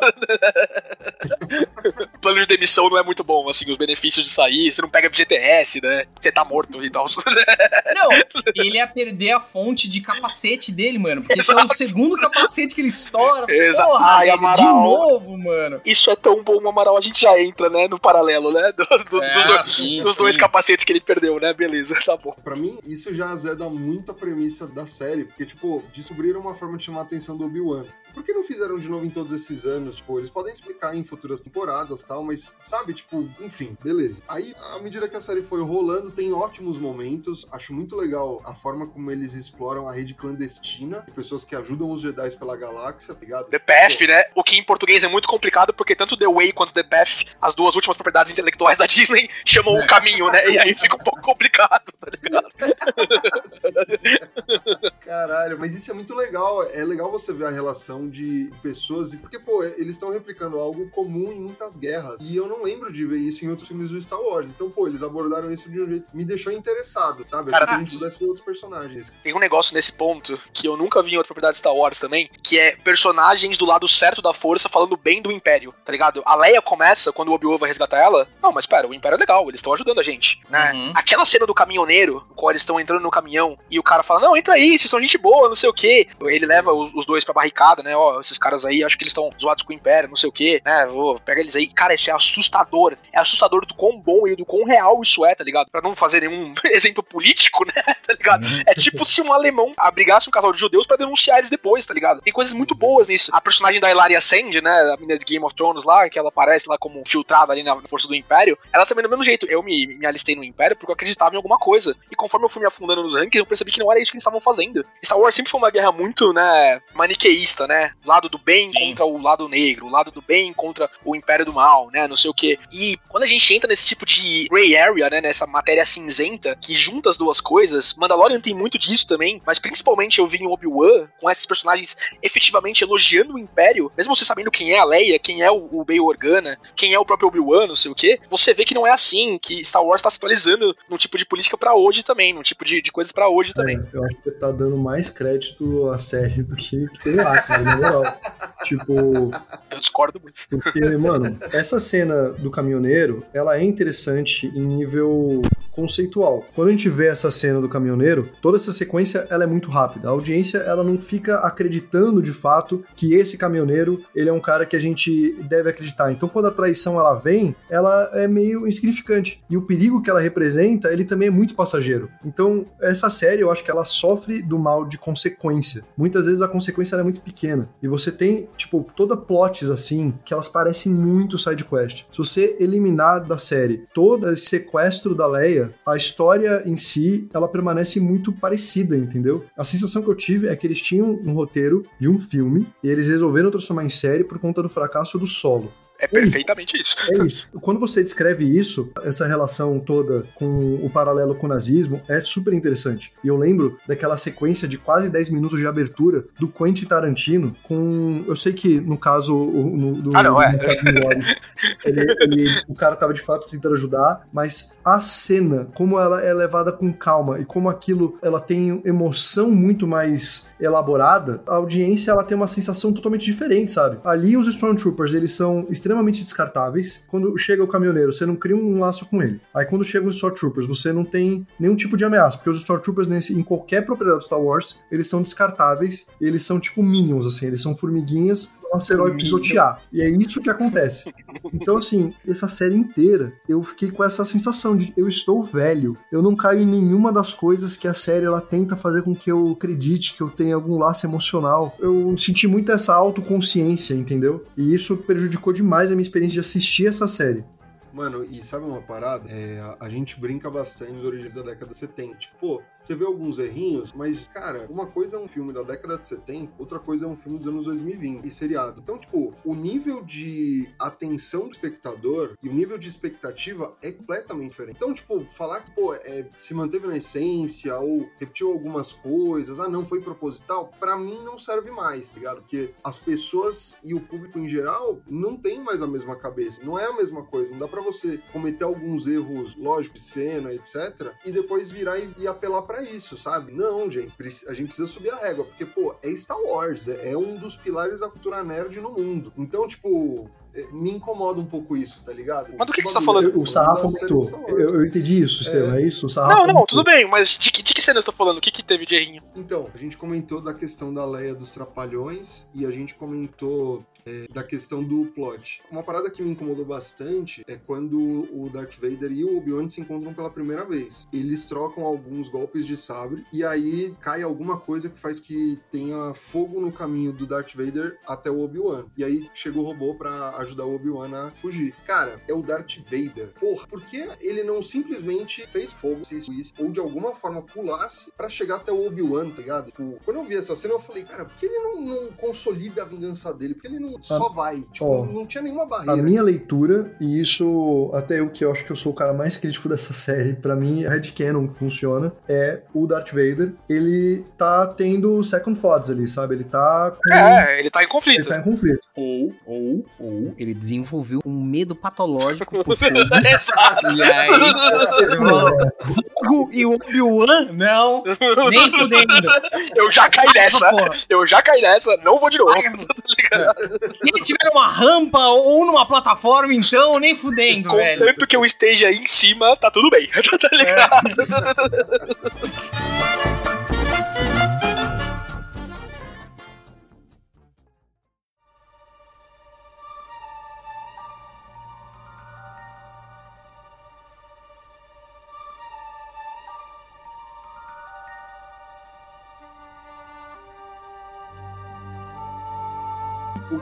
O plano de demissão não é muito bom, assim, os benefícios de sair, você não pega FGTS, né? Você tá morto e tal. Não, ele ia perder a fonte de capacete dele, mano. Porque esse é o Exato. segundo capacete que ele estoura. Exato. Porra, Ai, Vader, de Amaral. novo, mano. Isso é tão bom, Amaral, a gente já entra, né, no paralelo, né? do- do- É, dos dois, sim, dos dois sim. capacetes que ele perdeu, né? Beleza, tá bom. Pra mim, isso já azeda muito a premissa da série, porque, tipo, descobriram uma forma de chamar a atenção do Obi-Wan. Por que não fizeram de novo em todos esses anos? Tipo, eles podem explicar em futuras temporadas e tal, mas, sabe, tipo, enfim, beleza. Aí, à medida que a série foi rolando, tem ótimos momentos. Acho muito legal a forma como eles exploram a rede clandestina de pessoas que ajudam os Jedi pela galáxia, tá ligado? The Path, né? O que em português é muito complicado, porque tanto The Way quanto The Path, as duas últimas propriedades intelectuais da Disney, chamam o caminho, né? E aí fica um pouco complicado, tá ligado? Caralho, mas isso é muito legal. É legal você ver a relação de pessoas. e Porque, pô, eles estão replicando algo comum em muitas guerras. E eu não lembro de ver isso em outros filmes do Star Wars. Então, pô, eles abordaram isso de um jeito que me deixou interessado, sabe? Cara, Acho que a gente pudesse ver outros personagens. Tem um negócio nesse ponto que eu nunca vi em outra propriedade de Star Wars também, que é personagens do lado certo da força falando bem do Império, tá ligado? A Leia começa, quando o Obi-Wan vai resgatar ela, não, mas pera, o Império é legal, eles estão ajudando a gente, né? Uhum. Aquela cena do caminhoneiro, no qual eles estão entrando no caminhão, e o cara fala, não, entra aí, vocês são gente boa, não sei o quê. Ele leva os, os dois pra barricada, né? Ó, esses caras aí, acho que eles estão zoados com o Império, não sei o quê, né? Vou, pega eles aí. Cara, isso é assustador. É assustador do quão bom e do quão real isso é, tá ligado? Pra não fazer nenhum exemplo político, né? Tá ligado? É tipo se um alemão abrigasse um casal de judeus pra denunciar eles depois, tá ligado? Tem coisas muito boas nisso. A personagem da Hilaria Sand, né? A menina de Game of Thrones lá, que ela aparece lá como filtrada ali na força do Império, ela também do mesmo jeito. Eu me, me alistei no Império porque eu acreditava em alguma coisa. E conforme eu fui me afundando nos rankings, eu percebi que não era isso que eles estavam fazendo. Star Wars sempre foi uma guerra muito, né, maniqueísta, né? Lado do bem Sim. contra o lado negro, o lado do bem contra o Império do Mal, né? Não sei o quê. E quando a gente entra nesse tipo de gray area, né? Nessa matéria cinzenta que junta as duas coisas, Mandalorian tem muito disso também, mas principalmente eu vi em Obi-Wan com esses personagens efetivamente elogiando o Império, mesmo você sabendo quem é a Leia, quem é o, o Bail Organa, quem é o próprio Obi-Wan, não sei o quê, você vê que não é assim, que Star Wars tá se atualizando num tipo de política pra hoje também, num tipo de, de coisas pra hoje também. É, eu acho que você tá dando mais crédito à série do que, que tem lá, cara, na moral. tipo, Eu discordo muito. porque, mano, essa cena do caminhoneiro, ela é interessante em nível conceitual. Quando a gente vê essa cena do caminhoneiro, toda essa sequência ela é muito rápida. A audiência ela não fica acreditando de fato que esse caminhoneiro ele é um cara que a gente deve acreditar. Então quando a traição ela vem, ela é meio insignificante. E o perigo que ela representa, ele também é muito passageiro. Então essa série eu acho que ela sofre do mal de consequência. Muitas vezes a consequência é muito pequena. E você tem, tipo, toda plots assim, que elas parecem muito side quest. Se você eliminar da série todo esse sequestro da Leia, a história em si, ela permanece muito parecida, entendeu? A sensação que eu tive é que eles tinham um roteiro de um filme e eles resolveram transformar em série por conta do fracasso do solo. É perfeitamente isso. É isso. Quando você descreve isso, essa relação toda com o paralelo com o nazismo, é super interessante. E eu lembro daquela sequência de quase 10 minutos de abertura do Quentin Tarantino com. Eu sei que, no caso, no, do, Ah, não, é. ele, ele- o cara tava de fato tentando ajudar, mas a cena, como ela é levada com calma e como aquilo ela tem emoção muito mais elaborada, a audiência ela tem uma sensação totalmente diferente, sabe? Ali os Stormtroopers, eles são extremamente descartáveis. Quando chega o caminhoneiro, você não cria um laço com ele. Aí quando chegam os Stormtroopers, você não tem nenhum tipo de ameaça, porque os Stormtroopers nesse, em qualquer propriedade do Star Wars, eles são descartáveis, eles são tipo minions assim, eles são formiguinhas asteroide pisotear. E é isso que acontece. Então, assim, essa série inteira, eu fiquei com essa sensação de eu estou velho. Eu não caio em nenhuma das coisas que a série ela tenta fazer com que eu acredite que eu tenha algum laço emocional. Eu senti muito essa autoconsciência, entendeu? E isso prejudicou demais a minha experiência de assistir essa série. Mano, e sabe uma parada? É, a, a gente brinca bastante nos origens da década de 70. Tipo, pô, você vê alguns errinhos, mas, cara, uma coisa é um filme da década de 70, outra coisa é um filme dos anos 2020 e seriado. Então, tipo, o nível de atenção do espectador e o nível de expectativa é completamente diferente. Então, tipo, falar que, pô, é, se manteve na essência ou repetiu algumas coisas, ah, não foi proposital, pra mim não serve mais, tá ligado? Porque as pessoas e o público em geral não tem mais a mesma cabeça. Não é a mesma coisa. Não dá pra você cometer alguns erros, lógico, de cena, etc., e depois virar e, e apelar pra isso, sabe? Não, gente, a gente precisa subir a régua, porque, pô, é Star Wars, é, é um dos pilares da cultura nerd no mundo. Então, tipo, me incomoda um pouco isso, tá ligado? Mas do que que você tá falando? O sarrafo série aumentou. Eu, eu entendi isso, Estevam, é, isso? O sarrafo Não, não, aumentou. tudo bem, mas de que, de que cena você tá falando? O que, que teve de errinho? Então, a gente comentou da questão da Leia dos Trapalhões e a gente comentou é, da questão do plot. Uma parada que me incomodou bastante é quando o Darth Vader e o Obi-Wan se encontram pela primeira vez. Eles trocam alguns golpes de sabre e aí cai alguma coisa que faz que tenha fogo no caminho do Darth Vader até o Obi-Wan. E aí chega o robô pra ajudar o Obi-Wan a fugir. Cara, é o Darth Vader. Porra, por que ele não simplesmente fez fogo, se isso, ou de alguma forma pulasse pra chegar até o Obi-Wan, tá ligado? Tipo, quando eu vi essa cena, eu falei, cara, por que ele não, não consolida a vingança dele? Por que ele não só vai? Tipo, ó, não tinha nenhuma A barreira. minha leitura, e isso até eu que eu acho que eu sou o cara mais crítico dessa série, pra mim, a headcanon que funciona, é o Darth Vader, ele tá tendo second thoughts ali, sabe? Ele tá com... É, ele tá em Ele conflito. tá em conflito. Ou, ou, ou, ele desenvolveu um medo patológico por fogo. Exato. E aí, fogo e o Obi-Wan? Não, nem fudendo. Eu já caí nessa. Eu já caí nessa, não vou de novo. Se ele tiver numa rampa ou numa plataforma, então, nem fudendo, velho. Contanto que eu esteja aí em cima, tá tudo bem. tá ligado? O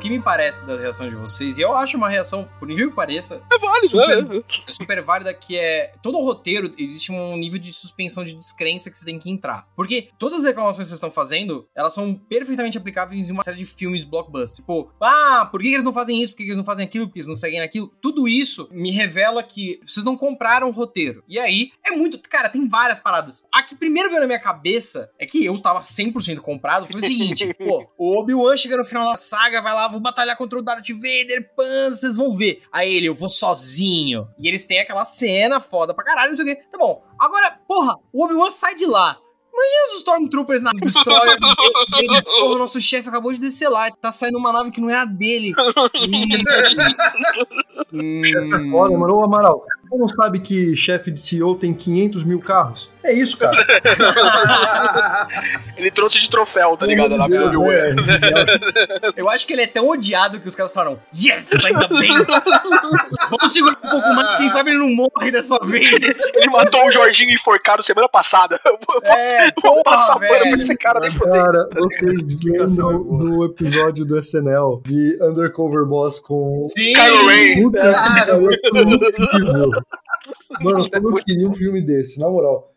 que me parece da reação de vocês, e eu acho uma reação, por incrível que pareça, É válido, Super- né? é super válida que é todo o roteiro existe um nível de suspensão de descrença que você tem que entrar. Porque todas as reclamações que vocês estão fazendo, elas são perfeitamente aplicáveis em uma série de filmes blockbuster. Tipo, ah, por que eles não fazem isso? Por que eles não fazem aquilo? Por que eles não seguem aquilo? Tudo isso me revela que vocês não compraram o roteiro. E aí, é muito. Cara, tem várias paradas. A que primeiro veio na minha cabeça é que eu tava 100% comprado. Foi o seguinte: pô, o Obi-Wan chega no final da saga, vai lá, vou batalhar contra o Darth Vader, pan, vocês vão ver. Aí ele, eu vou sozinho. E eles têm aquela cena foda pra caralho, não sei o quê. Tá bom. Agora, porra, o Obi-Wan sai de lá. Imagina os Stormtroopers na Destroyer. dele. Porra, o nosso chefe acabou de descer lá. Tá saindo uma nave que não é a dele. Hum. Chefe é foda, mano. Ô, Amaral, você não sabe que chefe de CEO tem 500 mil carros? É isso, cara. Ele trouxe de troféu, tá ligado? Lá pelo Deus, Obi-Wan. é, Eu acho que ele é tão odiado que os caras falaram: Yes, ainda bem! Vamos segurar um pouco mais, quem sabe ele não morre dessa vez. Ele matou o Jorginho enforcado semana passada. Eu vou, É, vou porra, passar pano velho. pra esse cara nem. Cara, vocês lembram do episódio do SNL de Undercover Boss com Sim! Kylo Ren. Puta pariu, é. Mano, eu queria um filme desse, na moral.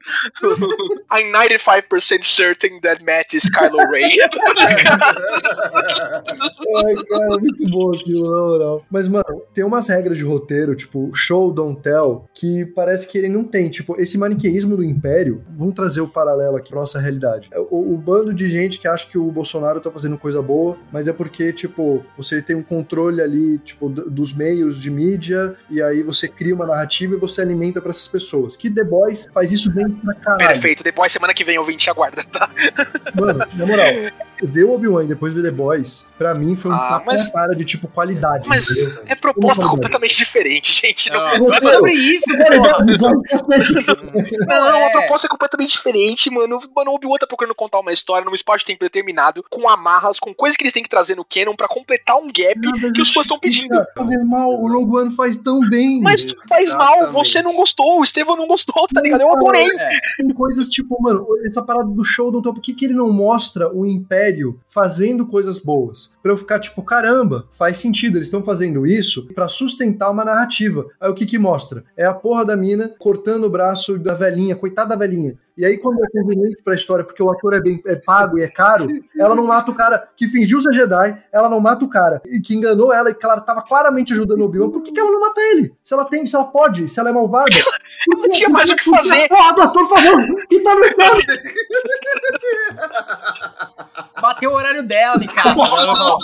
I'm 95% certain that Matt is Kylo Ren. Ai, cara, muito bom aquilo, na moral. Mas, mano, tem umas regras de roteiro, tipo, show, don't tell, que parece que ele não tem. Tipo, esse maniqueísmo do Império, vamos trazer o paralelo aqui pra nossa realidade. É O, o bando de gente que acha que o Bolsonaro tá fazendo coisa boa, mas é porque, tipo, você tem um controle ali, tipo, dos meios de mídia, e aí você cria uma narrativa e você alimenta pra essas pessoas. Que The Boys faz isso bem. Perfeito, The Boys semana que vem, ouvinte, aguarda, tá? Mano, na moral, ver o Obi-Wan e depois ver The Boys, pra mim foi um Ah, mas- cara de tipo qualidade. Mas entendeu? é proposta completamente diferente, gente. Não, Ah, não, não é sobre isso, porra. não, é. a proposta é completamente diferente, mano. Mano, o Obi-Wan tá procurando contar uma história num espaço de tempo determinado, com amarras, com coisas que eles têm que trazer no canon pra completar um gap que os fãs estão pedindo. Fazer mal, o Rogue One faz tão bem. Mas faz mal, Exatamente. você não gostou, o Estevão não gostou, tá ligado? Eu adorei. Tem coisas tipo, mano, essa parada do show do Por que, que ele não mostra o Império fazendo coisas boas? Pra eu ficar tipo, caramba, faz sentido, eles estão fazendo isso pra sustentar uma narrativa. Aí o que que mostra? É a porra da mina cortando o braço da velhinha, coitada da velhinha. E aí, quando é conveniente pra história, porque o ator é bem é pago e é caro, ela não mata o cara que fingiu ser Jedi, ela não mata o cara e que enganou ela e que ela tava claramente ajudando o Obi-Wan. Por que, que ela não mata ele? Se ela tem, se ela pode, se ela é malvada. Não tinha mais o que fazer. Porra, ator famoso que tá no. Bateu o horário dela em casa. Ela falou,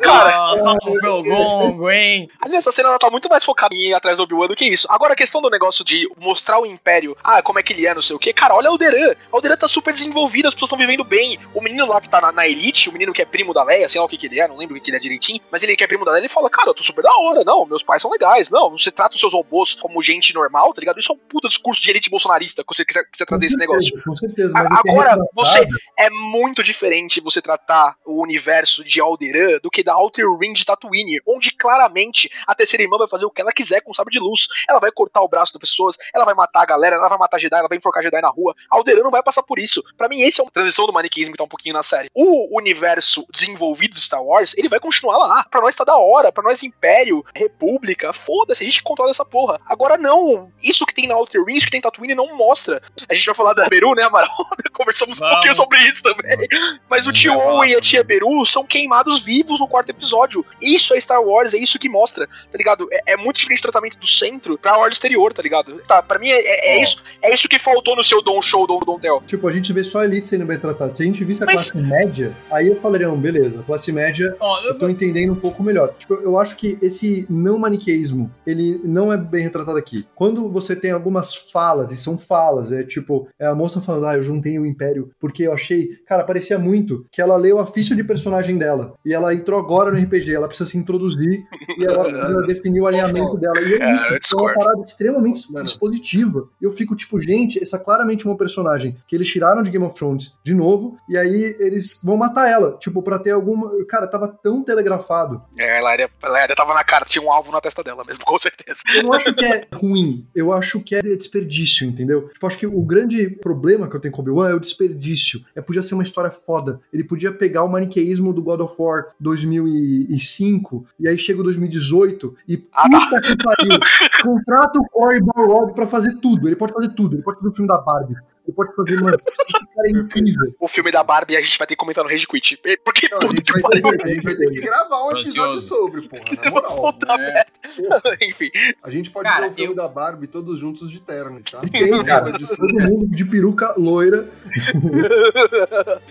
Cara, Nossa, pelo gongo, hein? Ali essa cena ela tá muito mais focada em ir atrás do Obi-Wan do que isso. Agora a questão do negócio de mostrar o Império, ah, como é que ele é, não sei o que. Cara, olha o Alderan. O Alderan tá super desenvolvido, as pessoas estão vivendo bem. O menino lá que tá na, na Elite, o menino que é primo da Leia, sei lá o que que ele é, não lembro o que que ele é direitinho, mas ele que é primo da Leia, ele fala, cara, eu tô super da hora, não, meus pais são legais, não, você trata os seus robôs como gente normal, tá ligado? Isso é um puta discurso de elite bolsonarista, que você quiser, quiser trazer esse negócio. Com certeza. Mas o é Agora, retratado- você é muito diferente você tratar o universo de Alderan do que da Outer Rim de Tatooine, onde claramente a terceira irmã vai fazer o que ela quiser com o sabre de luz. Ela vai cortar o braço das pessoas, ela vai matar a galera, ela vai matar Jedi, ela vai enforcar Jedi na rua. Alderan não vai passar por isso. Pra mim, esse é uma transição do maniqueísmo que tá um pouquinho na série. O universo desenvolvido de Star Wars, ele vai continuar lá. Pra nós tá da hora, pra nós Império, República, foda-se, a gente controla essa porra. Agora não, isso que tem na Outer Rim, isso que tem em Tatooine não mostra. A gente vai falar da Beru, né, Amaral? Conversamos um Vamos. pouquinho sobre isso também. Mas o tio Vai Owen e a tia Beru são queimados vivos no quarto episódio. Isso é Star Wars, é isso que mostra, tá ligado? É, é muito diferente o tratamento do centro pra ordem exterior, tá ligado? Tá, pra mim é, é- é isso, é isso que faltou no seu Don Show, Don, Don Tel. Tipo, a gente vê só a elite sendo bem tratada. Se a gente visse a Mas- classe média, aí eu falaria, não, beleza, classe média Ó, eu tô entendendo um pouco melhor. Tipo, eu acho que esse não maniqueísmo, ele não é bem retratado aqui. Quando você tem algumas falas, e são falas, é tipo, é a moça falando, ah, eu juntei o Império porque eu achei, cara, parecia muito que ela leu a ficha de personagem dela, e ela entrou agora no RPG, ela precisa se introduzir, e ela precisa definir o alinhamento dela. E é É, isso, eu é uma parada extremamente expositiva. E eu fico tipo, gente, essa é claramente uma personagem que eles tiraram de Game of Thrones de novo, e aí eles vão matar ela, tipo, pra ter alguma. Cara, tava tão telegrafado. É, ela era, ela era, tava na cara, tinha um alvo na testa dela mesmo, com certeza. Eu não acho que é ruim, eu acho que é desperdício, entendeu? Tipo, acho que o grande problema que eu tenho com o Obi-Wan é o desperdício. É, podia ser uma história foda. Ele podia pegar o maniqueísmo do God of War 2005, e aí chega o 2018, e Ah, tá. puta que pariu, contrata o Corey Balrog pra fazer tudo. Ele pode fazer tudo. Ele pode fazer o filme da Barbie. Ele pode fazer, mano, esse cara é incrível. O filme da Barbie a gente vai ter que comentar no Rage Quit. Porque Não, a puta gente que vai ter, pariu. que- a gente vai ter que gravar um episódio sobre, porra, na moral. Puta É. merda. Enfim. A gente pode Cara, ver o filme eu- da Barbie todos juntos de terno, tá? Tem, cara, todo mundo de peruca loira.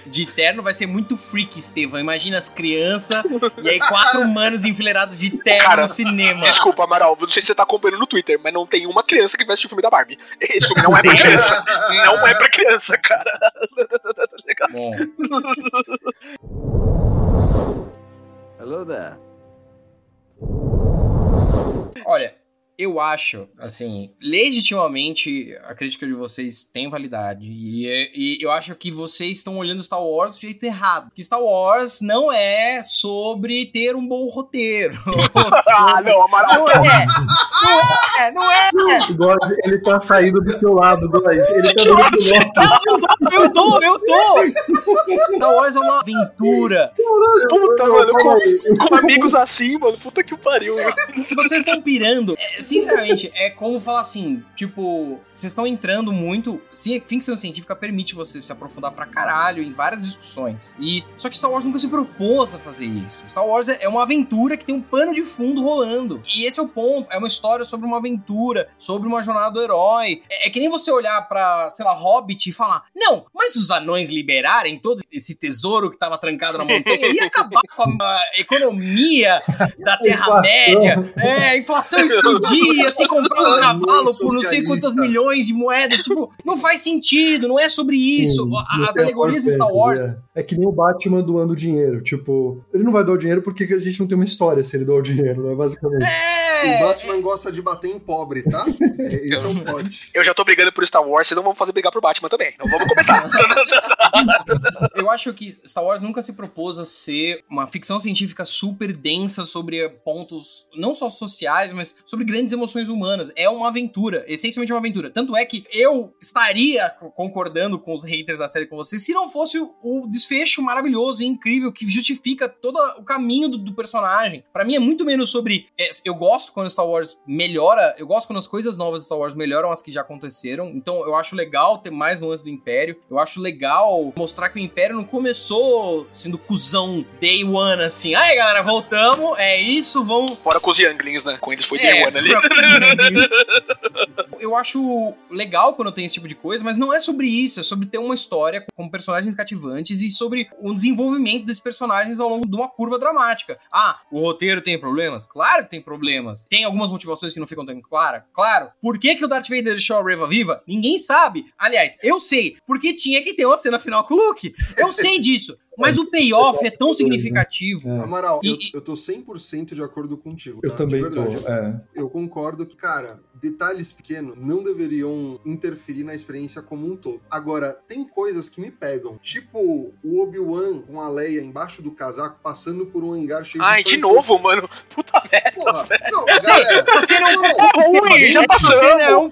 De terno vai ser muito freak, Estevam. Imagina as crianças e aí quatro humanos enfileirados de terno Cara, no cinema. Desculpa, Amaral, não sei se você tá acompanhando no Twitter, mas não tem uma criança que veste o filme da Barbie. Esse filme não é pra criança. Não é pra criança, cara. Tá? Bom, Hello there. olha, eu acho, assim, legitimamente a crítica de vocês tem validade. E, e eu acho que vocês estão olhando Star Wars do jeito errado. Que Star Wars não é sobre ter um bom roteiro. Ah, não, Amaral. Não é! Não é! Não é! Igual ele tá saindo do seu lado, Góis. Ele tá do lado. Não, eu tô, eu tô! Star Wars é uma aventura. Puta, mano, com, com amigos assim, mano. Puta que pariu. Vocês estão pirando. É, sinceramente, é como falar assim: tipo, vocês estão entrando muito. Sim, ficção científica permite você se aprofundar pra caralho em várias discussões. E só que Star Wars nunca se propôs a fazer isso. Star Wars é uma aventura que tem um pano de fundo rolando. E esse é o ponto. É uma história sobre uma aventura, sobre uma jornada do herói. É, é que nem você olhar pra, sei lá, Hobbit e falar: Não, mas os anões liberarem todo esse tesouro que tava trancado na montanha ia acabar com a economia da. Terra-média. É, a inflação explodir dia se comprar um cavalo por não sei quantas milhões de moedas. Tipo, não faz sentido, não é sobre isso. Sim, não As tem alegorias de Star Wars. É. É que nem o Batman doando dinheiro. Tipo, ele não vai doar o dinheiro porque a gente não tem uma história se ele doar o dinheiro, né? Basicamente. O É. Batman gosta de bater em pobre, tá? É, Esse é o. Eu já tô brigando por Star Wars, senão vamos fazer brigar pro Batman também. Então vamos começar. Eu acho que Star Wars nunca se propôs a ser uma ficção científica super densa sobre pontos não só sociais, mas sobre grandes emoções humanas. É uma aventura, essencialmente uma aventura. Tanto é que eu estaria co- concordando com os haters da série com você se não fosse o, desfecho maravilhoso e incrível que justifica todo o caminho do, do personagem. Pra mim é muito menos sobre é, eu gosto quando Star Wars melhora, eu gosto quando as coisas novas de Star Wars melhoram as que já aconteceram. Então eu acho legal ter mais nuances do Império. Eu acho legal mostrar que o Império não começou sendo cuzão day one, assim. Ai, galera, voltamos, é isso, vamos. Fora com os Younglings, né? Com eles foi É, Day One ali. Pra. Eu acho legal quando tem esse tipo de coisa, mas não é sobre isso, é sobre ter uma história com personagens cativantes e sobre o desenvolvimento desses personagens ao longo de uma curva dramática. Ah, o roteiro tem problemas? Claro que tem problemas. Tem algumas motivações que não ficam tão claras? Claro. Por que, que o Darth Vader deixou a Reva viva? Ninguém sabe. Aliás, eu sei, porque tinha que ter uma cena final com o Luke. Eu sei disso. Mas o payoff é tão significativo. É. Amaral, eu, E- eu tô 100% de acordo contigo. Eu tá? também de verdade. tô. É. Eu concordo que, cara, detalhes pequenos não deveriam interferir na experiência como um todo. Agora, tem coisas que me pegam. Tipo, o Obi-Wan com a Leia embaixo do casaco passando por um hangar cheio Ai, de stormtroopers. novo, mano. Puta merda. Porra, não, Eu sei, galera, essa cena é um pouco Tá ruim, já Essa cena é um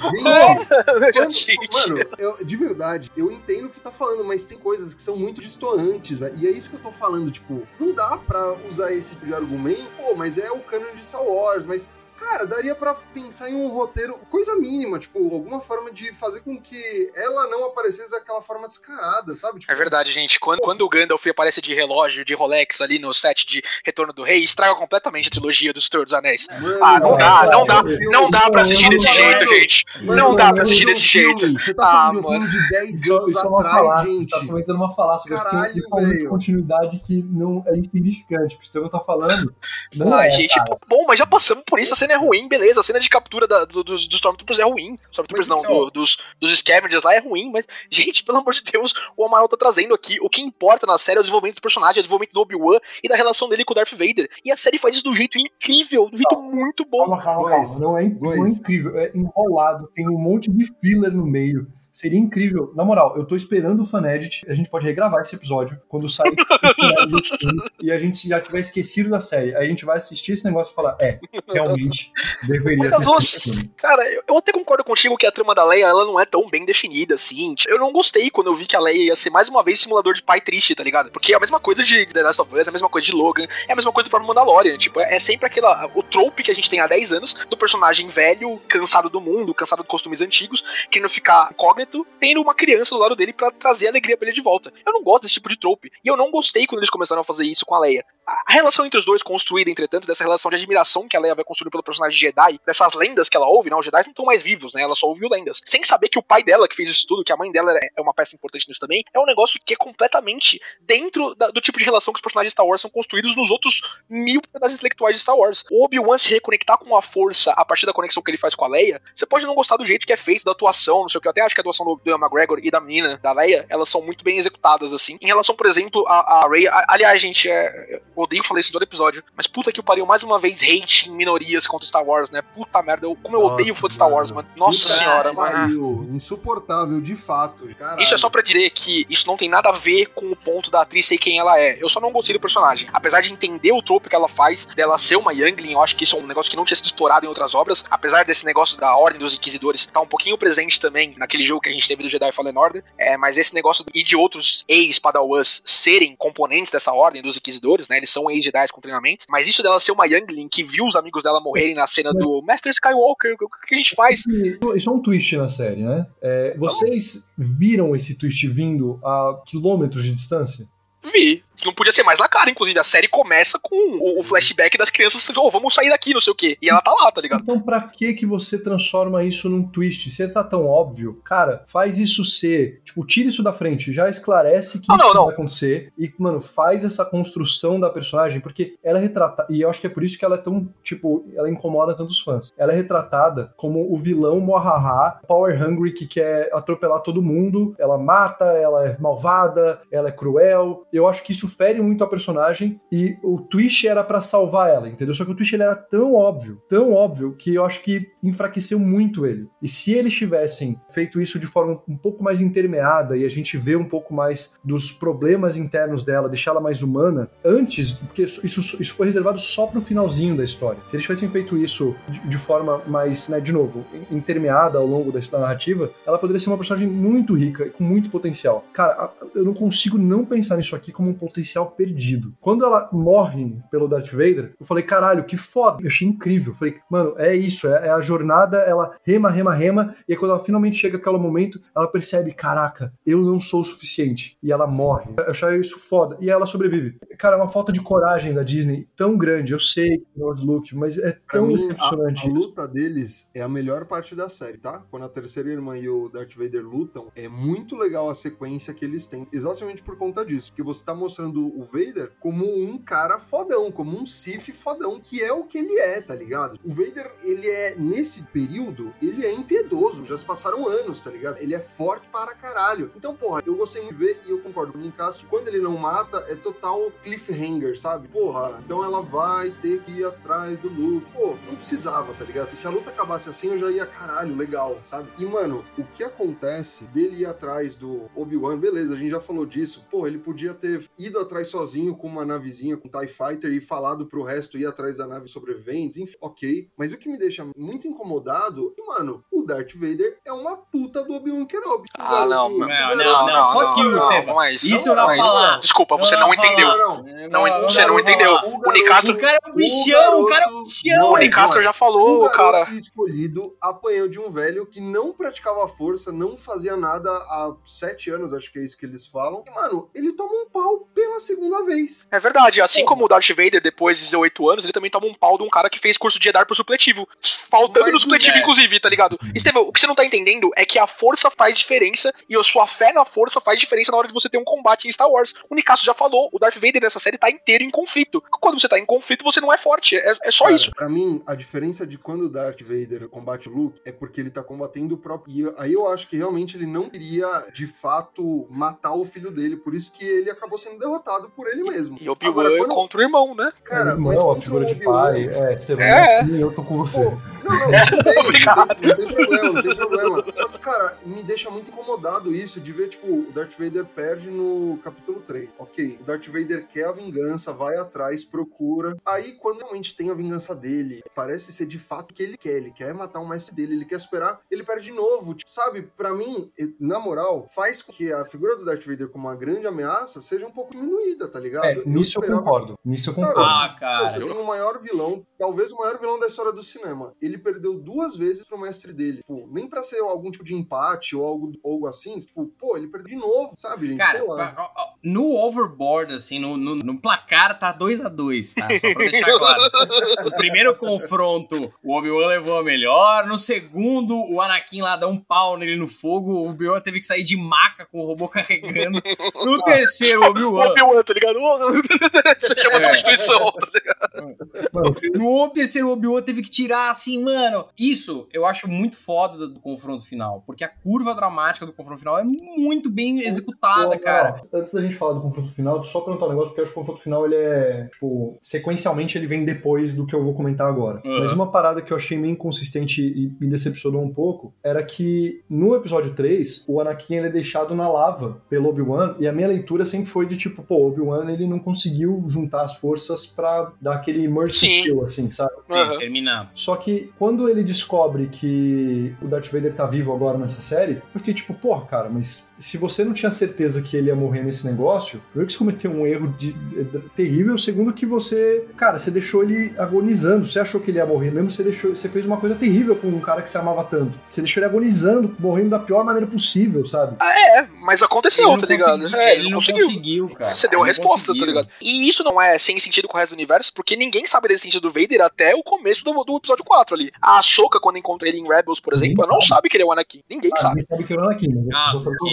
gente. Mano, eu- de verdade, eu entendo o que você tá falando, mas tem coisas que são muito distoantes, velho. E é isso que eu tô falando, tipo, não dá pra usar esse tipo de argumento, pô, mas é o canon de Star Wars, mas. Cara, daria pra pensar em um roteiro, coisa mínima, tipo, alguma forma de fazer com que ela não aparecesse daquela forma descarada, sabe? Tipo, É verdade, gente. Quando, quando o Gandalf aparece de relógio, de Rolex ali no set de Retorno do Rei, estraga completamente a trilogia dos Senhor dos Anéis. mano, Ah, não dá, não dá, filme- não dá pra assistir desse Mano, jeito, gente. mano, Não dá pra assistir desse jeito. Você tá Ah, um mano. de 10 Isso, anos isso é uma falácia, você tá comentando uma falácia, você Caralho, velho. continuidade que não é insignificante. O que o Estevam tá falando. Não Ai, é, gente, cara. bom, mas já passamos por isso, a cena é ruim, beleza. A cena de captura da- do- dos, dos Stormtroopers é ruim. Stormtroopers não, do- dos, dos Scavengers lá é ruim, mas, gente, pelo amor de Deus, o Amaral tá trazendo aqui. O que importa na série é o desenvolvimento do personagem, é o desenvolvimento do Obi-Wan e da relação dele com o Darth Vader. E a série faz isso do jeito incrível, do jeito muito bom. Calma, calma, calma. Não é, não é incrível, é enrolado, tem um monte de filler no meio. Seria incrível. Na moral, eu tô esperando o fanedit. A gente pode regravar esse episódio quando sair e a gente já tiver esquecido da série. Aí a gente vai assistir esse negócio e falar: é, realmente deveria Mas, ter. os- cara, eu- até concordo contigo que a trama da Leia ela não é tão bem definida assim. Eu não gostei quando eu vi que a Leia ia ser mais uma vez simulador de pai triste, tá ligado? Porque é a mesma coisa de The Last of Us, é a mesma coisa de Logan, é a mesma coisa do próprio Mandalorian. Tipo, é, é sempre aquela. O trope que a gente tem há 10 anos do personagem velho, cansado do mundo, cansado de costumes antigos, querendo ficar incógnito, tendo uma criança do lado dele pra trazer alegria pra ele de volta. Eu não gosto desse tipo de trope. E eu não gostei quando eles começaram a fazer isso com a Leia. A relação entre os dois construída, entretanto, dessa relação de admiração que a Leia vai construir pelo personagem Jedi, dessas lendas que ela ouve, né? Os Jedi não estão mais vivos, né? Ela só ouviu lendas. Sem saber que o pai dela que fez isso tudo, que a mãe dela é é uma peça importante nisso também, é um negócio que é completamente dentro da- do tipo de relação que os personagens de Star Wars são construídos nos outros mil pedaços intelectuais de Star Wars. O Obi-Wan se reconectar com a força a partir da conexão que ele faz com a Leia, você pode não gostar do jeito que é feito, da atuação, não sei o que. Eu até acho que a atuação do, Ian McGregor e da menina, da Leia, elas são muito bem executadas, assim. Em relação, por exemplo, a, a Rey. a- aliás, gente, é, odeio falar isso em todo episódio, mas puta que o pariu, mais uma vez, hate em minorias contra Star Wars, né? Puta merda, eu, como eu Nossa, odeio fã de Star Wars, mano. Nossa Puta senhora, mano. Insuportável, de fato. Caralho. Isso é só pra dizer que isso não tem nada a ver com o ponto da atriz ser quem ela é. Eu só não gostei do personagem. Apesar de entender o trope que ela faz, dela ser uma Youngling, eu acho que isso é um negócio que não tinha sido explorado em outras obras. Apesar desse negócio da Ordem dos Inquisidores estar um pouquinho presente também naquele jogo que a gente teve do Jedi Fallen Order. É, mas esse negócio e de outros ex-Padawans serem componentes dessa Ordem dos Inquisidores, né? Eles são ex-Jedi com treinamento. Mas isso dela ser uma Youngling que viu os amigos dela morrerem na cena do Master Skywalker, o que a gente faz? Isso, é um twist na série, né? É, vocês viram esse twist vindo a quilômetros de distância? Vi. Isso não podia ser mais na cara, inclusive. A série começa com o, o flashback das crianças, oh, vamos sair daqui, não sei o quê. E ela tá lá, tá ligado? Então, pra que que você transforma isso num twist? Se tá tão óbvio, cara, faz isso ser. Tipo, tira isso da frente, já esclarece que Não, não, não. vai acontecer e, mano, faz essa construção da personagem, porque ela é retratada. E eu acho que é por isso que ela é tão, tipo, ela incomoda tantos fãs. Ela é retratada como o vilão Mohaha, Power Hungry, que quer atropelar todo mundo. Ela mata, ela é malvada, ela é cruel. Eu acho que isso fere muito a personagem e o twist era pra salvar ela, entendeu? Só que o twist ele era tão óbvio, tão óbvio, que eu acho que enfraqueceu muito ele. E se eles tivessem feito isso de forma um pouco mais intermeada e a gente vê um pouco mais dos problemas internos dela, deixar ela mais humana, antes, porque isso, isso foi reservado só pro finalzinho da história. Se eles tivessem feito isso de, de forma mais, né, de novo, intermeada ao longo da narrativa, ela poderia ser uma personagem muito rica e com muito potencial. Cara, eu não consigo não pensar nisso aqui como um potencial perdido. Quando ela morre pelo Darth Vader, eu falei, caralho, que foda. Eu achei incrível. Eu falei, mano, é isso, é, é a jornada, ela rema, rema, rema, e aí quando ela finalmente chega aquele momento, ela percebe, caraca, eu não sou o suficiente. E ela morre. Eu achei isso foda. E ela sobrevive. Cara, é uma falta de coragem da Disney tão grande. Eu sei que é o Luke, mas é Pra tão mim, a, decepcionante. a luta deles é a melhor parte da série, tá? Quando a terceira irmã e o Darth Vader lutam, é muito legal a sequência que eles têm, exatamente por conta disso. Porque você tá mostrando o Vader como um cara fodão, como um Sith fodão, que é o que ele é, tá ligado? O Vader, ele é, nesse período, ele é impiedoso. Já se passaram anos, tá ligado? Ele é forte para caralho. Então, porra, eu gostei muito de ver e eu concordo com o Nincastro. Quando ele não mata, é total cliffhanger, sabe? Porra, então ela vai ter que ir atrás do Luke. Pô, não precisava, tá ligado? Se a luta acabasse assim, eu já ia, caralho, legal, sabe? E, mano, o que acontece dele ir atrás do Obi-Wan, beleza, a gente já falou disso. Pô, ele podia ter ido atrás sozinho com uma navezinha, com TIE Fighter e falado pro resto ir atrás da nave sobreviventes, enfim, ok. Mas o que me deixa muito incomodado, é que, mano, o Darth Vader é uma puta do Obi-Wan Kenobi. Ah, não, Garoto- não, não, não, fuck you, Estevam. mas- Isso não pra mas- falar. Desculpa, você Não não, entendeu. Não, não. Não, você não entendeu. O Nicastro, O cara é um bichão, o cara é um bichão. o Nicastro já falou, O cara. escolhido apanhou de um velho que não praticava força, não fazia nada há sete anos, acho que é isso que eles falam. E, mano, ele toma um pau pela segunda vez. É verdade, assim como o Darth Vader, depois de 18 anos, ele também toma um pau de um cara que fez curso de Jedi pro supletivo. Faltando Mas no supletivo, é. inclusive, tá ligado? Estevão, o que você não tá entendendo é que a força faz diferença e a sua fé na força faz diferença na hora de você ter um combate em Star Wars. O Nicasso já falou, o Darth Vader nessa série tá inteiro em conflito. Quando você tá em conflito, você não é forte. É, é só Cara, isso. Pra mim, a diferença de quando o Darth Vader combate o Luke é porque ele tá combatendo o próprio. E aí eu acho que realmente ele não queria, de fato, matar o filho dele. Por isso que ele acabou sendo derrotado por ele mesmo. E Obi-Wan quando- contra o irmão, né? Cara, mas não, a figura de pai. É, Estevão, É. aqui eu tô com você. Pô, não, não, tudo bem, Obrigado. não, tem, não tem problema, não tem problema. Só que, cara, me deixa muito incomodado isso de ver, tipo, o Darth Vader perde no capítulo 3. Ok, o Darth Vader quer a vingança, vai atrás, procura. Aí, quando realmente tem a vingança dele, parece ser de fato o que ele quer. Ele quer matar o mestre dele, ele quer superar, ele perde de novo. Tipo, sabe, pra mim, na moral, faz com que a figura do Darth Vader como uma grande ameaça seja um pouco diminuída, tá ligado? É, nisso eu esperava- concordo. Nisso eu Sabe? concordo. Ah, cara. você tem o maior vilão, talvez o maior vilão da história do cinema. Ele perdeu duas vezes pro mestre dele. Tipo, nem pra ser algum tipo de empate ou algo, algo assim. Tipo, pô, ele perdeu de novo, sabe, gente? Cara, Sei lá. no overboard, assim, no, no, no placar tá 2x2, tá? Só pra deixar claro. O primeiro confronto, o Obi-Wan levou a melhor. No segundo, o Anakin lá dá um pau nele no fogo. O Obi-Wan teve que sair de maca com o robô carregando. No terceiro, o Obi-Wan. Obi-Wan, tá ligado? Isso chama É. substituição. Mano, No terceiro, Obi-Wan teve que tirar, assim, mano. Isso eu acho muito foda do, do confronto final. Porque a curva dramática do confronto final é muito bem executada, Pô, cara. Antes da gente falar do confronto final, deixa eu só perguntar um negócio, porque eu acho que o confronto final ele é, tipo, sequencialmente ele vem depois do que eu vou comentar agora. Uhum. Mas uma parada que eu achei meio inconsistente e me decepcionou um pouco era que no episódio 3, o Anakin ele é deixado na lava pelo Obi-Wan, e a minha leitura sempre foi de tipo, pô, o Obi-Wan ele não conseguiu juntar as forças pra dar aquele mercy Sim. kill, assim, sabe? Aham. Terminar. Só que quando ele descobre que o Darth Vader tá vivo agora nessa série, eu fiquei tipo, porra, cara, mas se você não tinha certeza que ele ia morrer nesse negócio, que você cometeu um erro de, de- terrível, segundo que você, cara, você deixou ele agonizando, você achou que ele ia morrer mesmo, você deixou, você fez uma coisa terrível com um cara que você amava tanto. Você deixou ele agonizando, morrendo da pior maneira possível, sabe? Ah, é, mas aconteceu, Ele tá ligado? É, ele não conseguiu, cara. Você deu a Ele resposta, tá conseguiu. ligado? E isso não é sem sentido com o resto do universo, porque ninguém sabe da existência do Vader até o começo do, do episódio 4 ali. A Ahsoka, quando encontra ele em Rebels, por exemplo, Ninguém ela não sabe. sabe que ele é o Anakin. Ninguém Ah, sabe. ninguém sabe que era o Anakin, mas as Ah,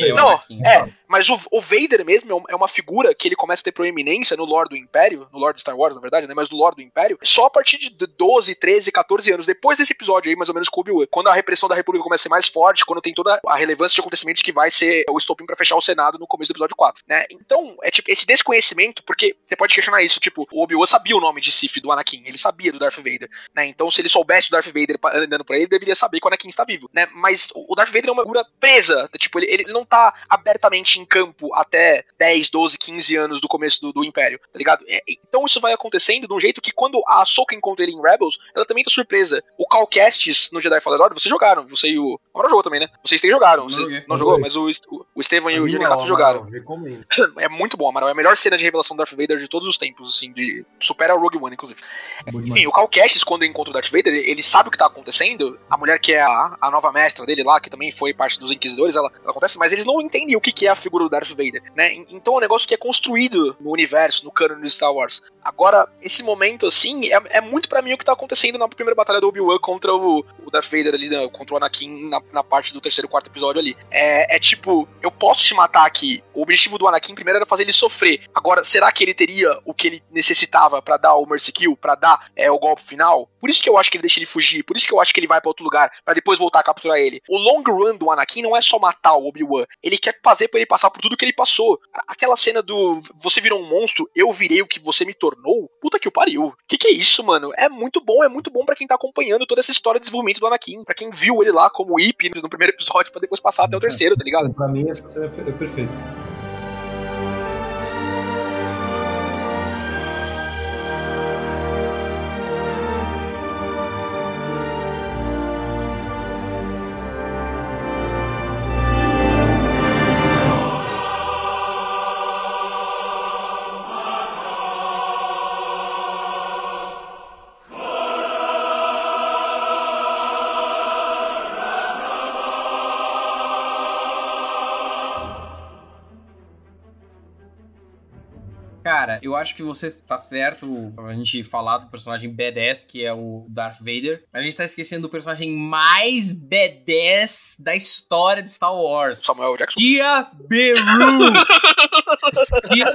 é o Não, Anakin. é, mas o, o Vader mesmo é é uma figura que ele começa a ter proeminência no lore do Império, no lore de Star Wars, na verdade, né? Mas no lore do Império, só a partir de 12, 13, 14 anos, depois desse episódio aí, mais ou menos com Obi-Wan. Quando a repressão da República começa a ser mais forte, quando tem toda a relevância de acontecimentos que vai ser o estopim pra fechar o Senado no começo do episódio 4, né? Então, é tipo, esse desconhecimento, porque você pode questionar isso, tipo, o Obi-Wan sabia o nome de Sif do Anakin, ele sabia do Darth Vader, né? Então, se ele soubesse o Darth Vader andando por aí, ele deveria saber que o Anakin está vivo, né? Mas o o Darth Vader é uma figura presa, tipo, ele, ele não tá abertamente em campo até 10, 12, 15 anos do começo do, do Império, tá ligado? É, então isso vai acontecendo de um jeito que quando a Ahsoka encontra ele em Rebels, ela também tá surpresa. O Cal Kestis no Jedi Fallen Order, vocês jogaram, você e o... O Amaral jogou também, né? Vocês três jogaram, Não vocês joguei. não jogou, mas o, o, Estevam e o Yurikato jogaram. Recomendo. É muito bom, Amaral. É a melhor cena de revelação do Darth Vader de todos os tempos, assim, de... Supera o Rogue One, inclusive. Demais. Enfim, o Cal Kestis, quando encontra o Darth Vader, ele, ele sabe o que tá acontecendo. A mulher que é a, a nova mestra dele lá, que também foi parte dos Inquisidores, ela, ela acontece, mas eles não entendem o que, que é a figura do Darth Vader, né? En- Então é um negócio que é construído no universo, no canon de Star Wars. Agora, esse momento, assim, é, é muito pra mim o que tá acontecendo na primeira batalha do Obi-Wan contra o, o Darth Vader ali, né, contra o Anakin na, na parte do terceiro quarto episódio ali. É, é tipo, eu posso te matar aqui. O objetivo do Anakin primeiro era fazer ele sofrer. Agora, será que ele teria o que ele necessitava pra dar o Mercy Kill, pra dar é, o golpe final? Por isso que eu acho que ele deixa ele fugir, por isso que eu acho que ele vai pra outro lugar, pra depois voltar a capturar ele. O long run do Anakin não é só matar o Obi-Wan, ele quer fazer pra ele passar por tudo que ele passou. Aquela cena do você virou um monstro, eu virei o que você me tornou. Puta que o pariu. Que que é isso, mano? É muito bom, é muito bom pra quem tá acompanhando toda essa história de desenvolvimento do Anakin, Pra quem viu ele lá como Ip no primeiro episódio pra depois passar até o terceiro, tá ligado? Pra mim, essa cena é perfeita. Cara, eu acho que você tá certo a gente falar do personagem badass, que é o Darth Vader, mas a gente tá esquecendo do personagem mais badass da história de Star Wars. Samuel Jackson. Tia Beru!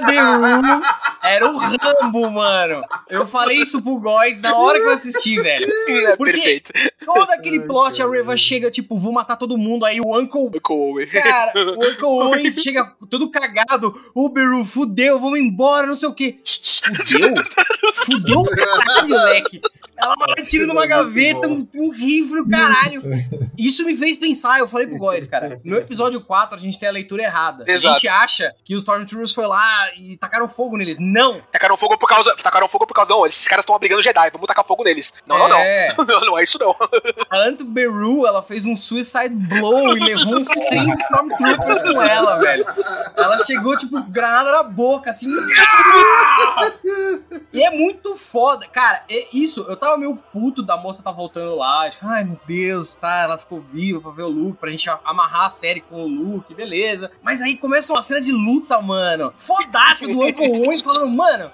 Beru era o Rambo, mano. Eu falei isso pro Góis na hora que eu assisti, velho. É Porque- perfeito. Todo aquele plot, a Reva chega, tipo, vou matar todo mundo, aí o Uncle Michael Owen. Cara, o Uncle Owen chega todo cagado. Ô, Beru, fudeu, vamos embora, não sei o quê. Fudeu? Fudeu o caralho, moleque. Ela vai tiro numa gaveta, um, um rifle, caralho. Isso me fez pensar, eu falei pro Góis, cara. No episódio 4, a gente tem a leitura errada. A Exato. gente acha que os Stormtroopers foi lá e tacaram fogo neles. Não! Tacaram fogo por causa. Tacaram fogo por causa. Não, esses caras estão brigando Jedi, vamos tacar fogo neles. Não, não, não. É. Não, não é isso não. A Aunt Beru, ela fez um suicide blow e levou uns 30 Stormtroopers com ela, velho. Ela chegou, tipo, granada na boca, assim. E é muito foda. Cara, é isso. Eu tava meio puto da moça tá voltando lá. Tipo, ai meu Deus, tá? Ela ficou viva pra ver o Luke, pra gente amarrar a série com o Luke, beleza. Mas aí começa uma cena de luta, mano. Fodástica do Uncle Owen falando, mano.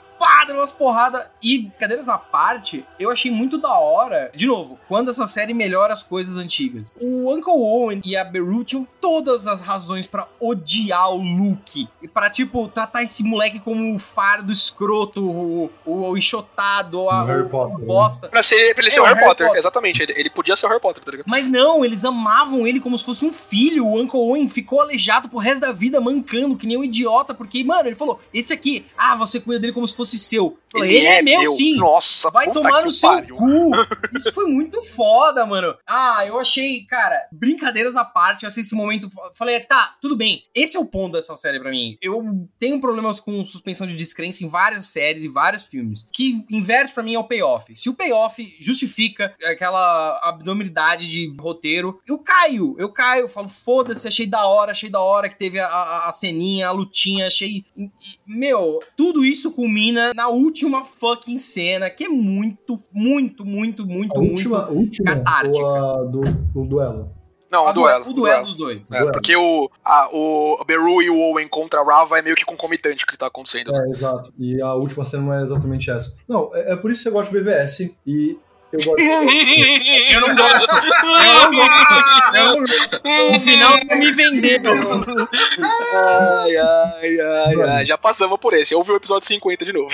Dando umas porradas. E, cadeiras à parte, eu achei muito da hora. De novo, quando essa série melhora as coisas antigas. O Uncle Owen e a Beru tinham todas as razões pra odiar o Luke. E pra, tipo, tratar esse moleque como o fardo escroto, o, o, o enxotado, o, O Harry o- Potter, o né? bosta. Pra, ser, pra ele ser É, o o Harry, Harry Potter. Potter. Exatamente. Ele, ele podia ser o Harry Potter, tá ligado? Mas não, eles amavam ele como se fosse um filho. O Uncle Owen ficou aleijado pro resto da vida, mancando, que nem um idiota, porque, mano, ele falou: esse aqui, ah, você cuida dele como se fosse seu. Falei, ele, é, meu, sim. Nossa, Vai tomar no seu pariu. cu. Isso foi muito foda, mano. Ah, eu achei, cara, brincadeiras à parte, eu achei esse momento. Falei, tá, tudo bem. Esse é o ponto dessa série pra mim. Eu tenho problemas com suspensão de descrença em várias séries e vários filmes. Que inverte pra mim é o payoff. Se o payoff justifica aquela abdominidade de roteiro, eu caio. Eu caio, eu falo, foda-se, achei da hora, achei da hora que teve a, a, a ceninha, a lutinha, achei. Meu, tudo isso culmina na última fucking cena, que é muito, muito, muito, muito, A muito. última, última catártica. ou do, o duelo? Não, A o duelo. O duelo dos dois. É, porque o, a, o Beru e o Owen contra a Rava é meio que concomitante o que tá acontecendo. né? É, exato. E a última cena não é exatamente essa. Não, é, é por isso que eu gosto de BVS e eu gosto. Eu não gosto. Eu não gosto. Eu não gosto. No final você me vendeu. Ai, ai, ai, ai. Já passamos por esse. Eu ouvi o episódio 50 de novo.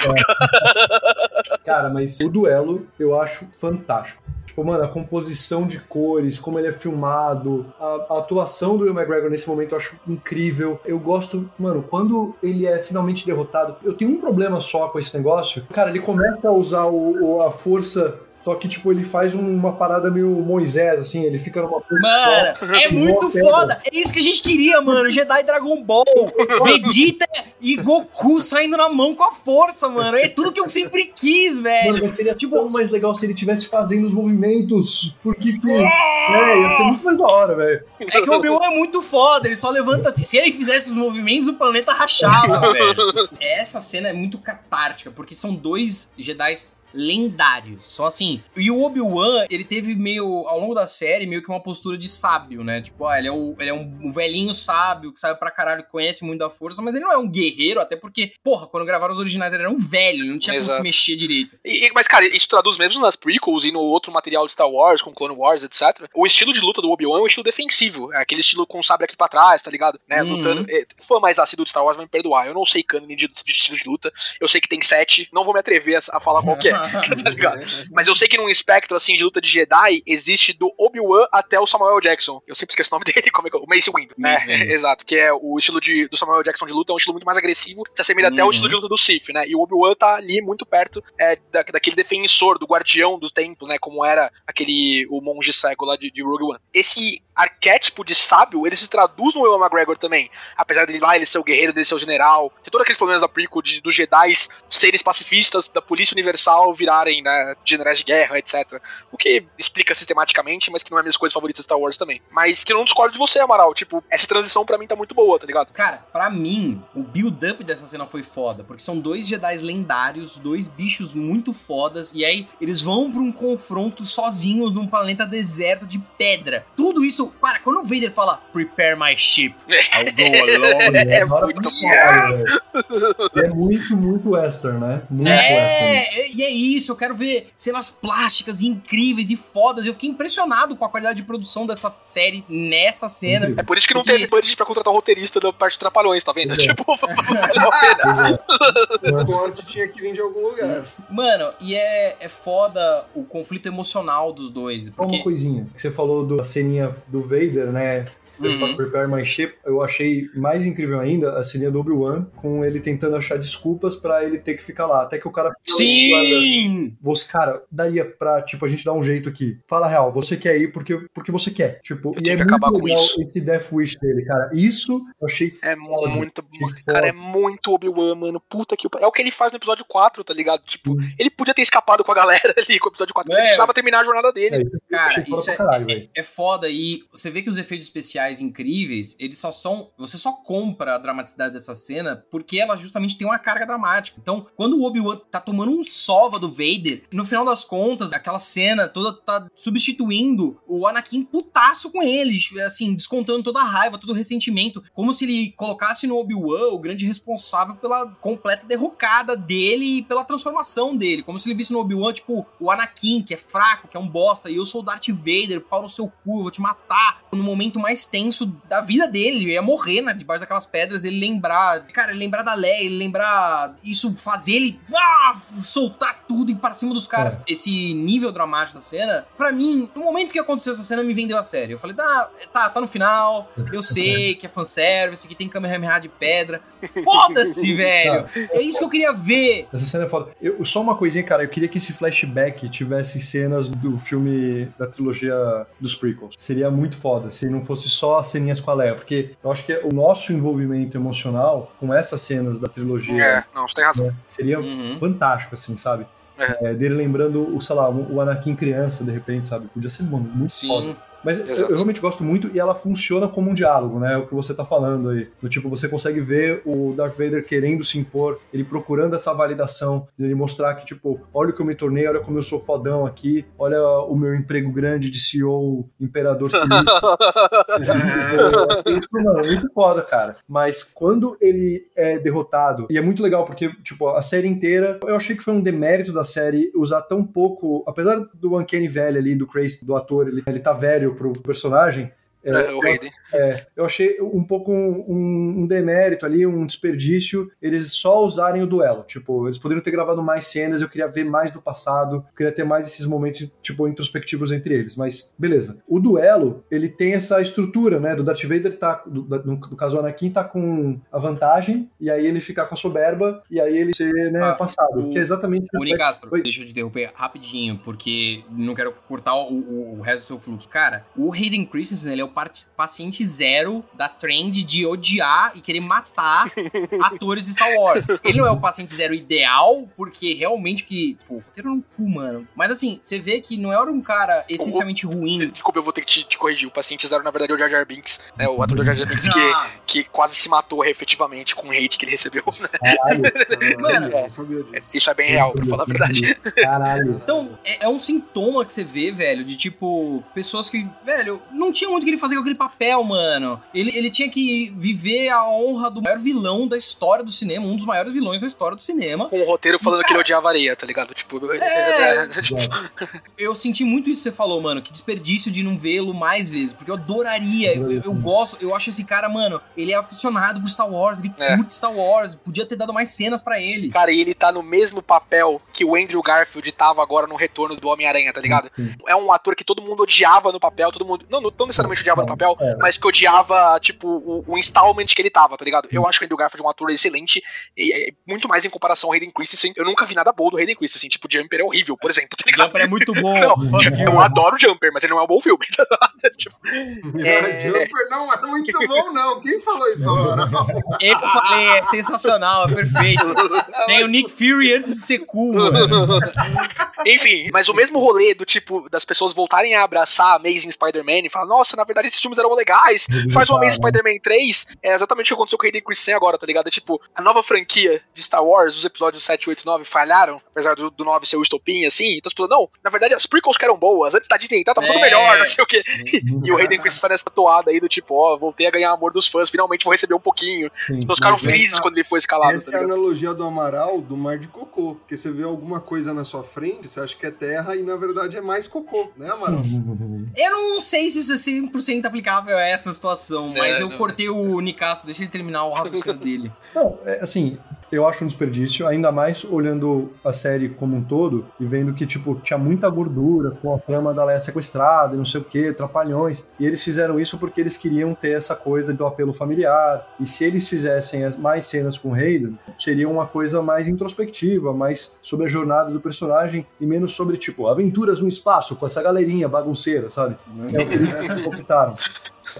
Cara, mas o duelo eu acho fantástico. Tipo, mano, a composição de cores, como ele é filmado, a, a atuação do Will McGregor nesse momento eu acho incrível. Eu gosto, mano, quando ele é finalmente derrotado, eu tenho um problema só com esse negócio. Cara, ele começa a usar o, o- a força. Só que, tipo, ele faz um- uma parada meio Moisés, assim, ele fica numa Mano, é muito foda. É isso que a gente queria, mano. Jedi Dragon Ball, Vegeta e Goku saindo na mão com a força, mano. É tudo que eu sempre quis, velho. Mano, mas seria tão mais legal se ele estivesse fazendo os movimentos. Porque, tipo, é, ia ser muito mais da hora, velho. É que o Obi-Wan é muito foda, ele só levanta assim. Se ele fizesse os movimentos, o planeta rachava, velho. Essa cena é muito catártica, porque são dois Jedi lendários. Só assim. E o Obi-Wan, ele teve meio, ao longo da série, meio que uma postura de sábio, né? Tipo, ah, ele é, o, ele é um, velhinho sábio que sabe pra caralho, conhece muito da força, mas ele não é um guerreiro, até porque, porra, quando gravaram os originais ele era um velho, ele não tinha como Exato. se mexer direito. E- mas, cara, isso traduz mesmo nas prequels e no outro material de Star Wars, com Clone Wars, etc. O estilo de luta do Obi-Wan é um estilo defensivo. É aquele estilo com o sabre aqui pra trás, tá ligado? Né? Uhum. Lutando. É, fã mais ácido de Star Wars vai me perdoar. Eu não sei canon de, de estilo de luta. Eu sei que tem sete. Não vou me atrever a, a falar qual que é. tá? Mas eu sei que num espectro assim de luta de Jedi existe do Obi-Wan até o Samuel Jackson. Eu sempre esqueço o nome dele, como é que é? O Mace Windu. É, Windu. exato, que é o estilo de, do Samuel Jackson de luta, é um estilo muito mais agressivo, se assemelha até ao Uhum. estilo de luta do Sith, né? E o Obi-Wan tá ali muito perto é, da- daquele defensor, do guardião do templo, né? Como era aquele o monge cego lá de, de Rogue One. Esse arquétipo de sábio, ele se traduz no Ewan McGregor também. Apesar dele lá, ele ser o guerreiro, dele ser o general. Tem todos aqueles problemas da prequel de, dos Jedi serem pacifistas, da polícia universal virarem né, generais de guerra, etc. O que explica sistematicamente, mas que não é minhas coisas favoritas de Star Wars também. Mas que eu não discordo de você, Amaral. Tipo, essa transição pra mim tá muito boa, tá ligado? Cara, pra mim, o build-up dessa cena foi foda, porque são dois Jedi lendários, dois bichos muito fodas, e aí eles vão pra um confronto sozinhos num planeta deserto de pedra. Tudo isso, cara, quando o Vader fala Prepare my ship, I'll go alone. É da hora muito É muito, muito western, né? Muito western. É, e é isso, eu quero ver cenas plásticas incríveis e fodas. Eu fiquei impressionado com a qualidade de produção dessa série nessa cena. É por isso que não Porque- teve budget pra contratar o roteirista da parte de Trapalhões, tá vendo? É. Tipo, valeu a pena. O corte tinha que vir de algum lugar. Mano, e é, é foda o conflito emocional dos dois. Porque uma coisinha, que você falou da ceninha do Vader, né? Uhum. Pra Prepare My Ship, eu achei mais incrível ainda a ceninha do Obi-Wan, com ele tentando achar desculpas pra ele ter que ficar lá. Até que o cara. Sim! Você, cara, daria pra, tipo, a gente dar um jeito aqui. Fala a real, você quer ir porque, porque você quer. Tipo, e tinha é que muito acabar com legal isso. esse Death Wish dele, cara. Isso eu achei É foda. muito. Cara, é foda. muito Obi-Wan, mano. Puta que. É o que ele faz no episódio 4, tá ligado? Tipo, Hum. ele podia ter escapado com a galera ali com o episódio 4, mas É. ele precisava terminar a jornada dele. É, eu Cara, isso é, caralho, é- é foda e você vê que os efeitos especiais incríveis, eles só são. Você só compra a dramaticidade dessa cena porque ela justamente tem uma carga dramática. Então, quando o Obi-Wan tá tomando um sova do Vader, no final das contas, aquela cena toda tá substituindo o Anakin putaço com ele, assim, descontando toda a raiva, todo o ressentimento, como se ele colocasse no Obi-Wan o grande responsável pela completa derrocada dele e pela transformação dele, como se ele visse no Obi-Wan, tipo, o Anakin, que é fraco, que é um bosta, e eu sou o Darth Vader, pau no seu cu, vou te matar, no momento mais tenso tenso da vida dele. Ele ia morrer né, debaixo daquelas pedras. Ele lembrar, cara, ele lembrar da Leia, ele lembrar isso, fazer ele ah, soltar tudo e ir pra cima dos caras. É. Esse nível dramático da cena, pra mim, no momento que aconteceu essa cena, me vendeu a série. Eu falei, tá, tá, tá no final. Eu sei que é fanservice, que tem Kamehameha de pedra. Foda-se, velho. É isso que eu queria ver. Essa cena é foda. Eu, só uma coisinha, cara, eu queria que esse flashback tivesse cenas do filme da trilogia dos prequels. Seria muito foda se não fosse só as ceninhas com a Leia, porque eu acho que o nosso envolvimento emocional com essas cenas da trilogia É, não, você tem razão. seria Uhum. fantástico, assim, sabe? É, dele lembrando, o, sei lá, o Anakin criança, de repente, sabe? Podia ser muito foda. Mas eu, eu realmente gosto muito e ela funciona como um diálogo, né? O que você tá falando aí. Do tipo, você consegue ver o Darth Vader querendo se impor, ele procurando essa validação, ele mostrar que, tipo, olha o que eu me tornei, olha como eu sou fodão aqui, olha o meu emprego grande de CEO, imperador sinistro. Isso, mano, é muito foda, cara. Mas quando ele é derrotado, e é muito legal porque, tipo, a série inteira, eu achei que foi um demérito da série usar tão pouco, apesar do Uncanny velho ali, do Crazy, do ator, ele, ele tá velho pro personagem. É, o Hayden. É, eu achei um pouco um, um- um demérito ali, um desperdício, eles só usarem o duelo. Tipo, eles poderiam ter gravado mais cenas, eu queria ver mais do passado, queria ter mais esses momentos, tipo, introspectivos entre eles. Mas, beleza. O duelo, ele tem essa estrutura, né? Do Darth Vader tá, do, no, no caso o Anakin, tá com a vantagem, e aí ele ficar com a soberba, e aí ele ser, né, Ah, passado. o- que é exatamente... Ô, Nicastro, Oi. deixa eu te interromper rapidinho, porque não quero cortar o, o- o resto do seu fluxo. Cara, o Hayden Christensen, ele é o paciente zero da trend de odiar e querer matar atores de Star Wars. Ele não é o paciente zero ideal, porque realmente que... Pô, o roteiro no cu, mano. Mas assim, você vê que não era um cara essencialmente ruim. Desculpa, eu vou ter que te, te corrigir. O paciente zero, na verdade, é o Jar Jar Binks, né? O ator do Jar Jar Binks que, Ah, que quase se matou efetivamente com o hate que ele recebeu. né? Caralho, Mano, disso. Isso é bem real, pra falar a verdade. caralho. Então, é, é um sintoma que você vê, velho, de tipo, pessoas que, velho, não tinha muito o que ele fazer com aquele papel, mano. Ele, ele tinha que viver a honra do maior vilão da história do cinema, um dos maiores vilões da história do cinema. Com o roteiro falando que ele odiava areia, tá ligado? Tipo, É. tipo, Eu senti muito isso que você falou, mano, que desperdício de não vê-lo mais vezes, porque eu adoraria, eu, eu- eu gosto, eu acho esse cara, mano, ele é aficionado por Star Wars, ele É. curte Star Wars, podia ter dado mais cenas pra ele. Cara, e ele tá no mesmo papel que o Andrew Garfield tava agora no retorno do Homem-Aranha, tá ligado? É um ator que todo mundo odiava no papel, todo mundo. Não, não necessariamente odiava no papel, É. mas que odiava, tipo, o, o installment que ele tava, tá ligado? Eu acho que o Andrew Garfield é um ator excelente, e é muito mais em comparação ao Hayden Christensen. Eu nunca vi nada bom do Hayden Christensen, tipo, Jumper é horrível, por exemplo, tá ligado? Jumper é muito bom. Não, you. eu adoro Jumper, mas ele não é um bom filme, tá ligado? Tipo, É. Jumper não é muito bom, não. Quem falou isso agora? Eu falei, é sensacional, é perfeito. Tem o Nick Fury antes de ser cool, mano. Enfim, mas o mesmo rolê do tipo das pessoas voltarem a abraçar Amazing Spider-Man e falar, nossa, na verdade esses filmes eram legais, faz o Amazing Spider-Man 3, é exatamente o que aconteceu com o Hayden Christensen agora, tá ligado? É tipo, a nova franquia de Star Wars, os episódios 7, 8 9 falharam, apesar do, do 9 ser o estopim, assim, então as pessoas, não, na verdade as prequels que eram boas, antes da Disney tá, tava tudo É. melhor, não sei o quê. E o Hayden Christensen tá nessa toada aí do tipo, ó, voltei a ganhar amor dos fãs, finalmente vou receber um pouquinho. As pessoas ficaram felizes essa- quando ele foi escalado, Essa tá é a analogia do Amaral do mar de cocô. Porque você vê alguma coisa na sua frente, você acha que é terra e na verdade é mais cocô, né, Amaral? Eu não sei se isso é 100% aplicável a essa situação, mas É, eu não. cortei o Nicasso, deixa ele terminar o raciocínio dele. Não, é, assim, eu acho um desperdício, ainda mais olhando a série como um todo e vendo que, tipo, tinha muita gordura com a trama da Leia sequestrada e não sei o que, trapalhões. E eles fizeram isso porque eles queriam ter essa coisa do apelo familiar. E se eles fizessem mais cenas com o Hayden, seria uma coisa mais introspectiva, mais sobre a jornada do personagem e menos sobre, tipo, aventuras no espaço com essa galerinha bagunceira, sabe? É o que eles optaram.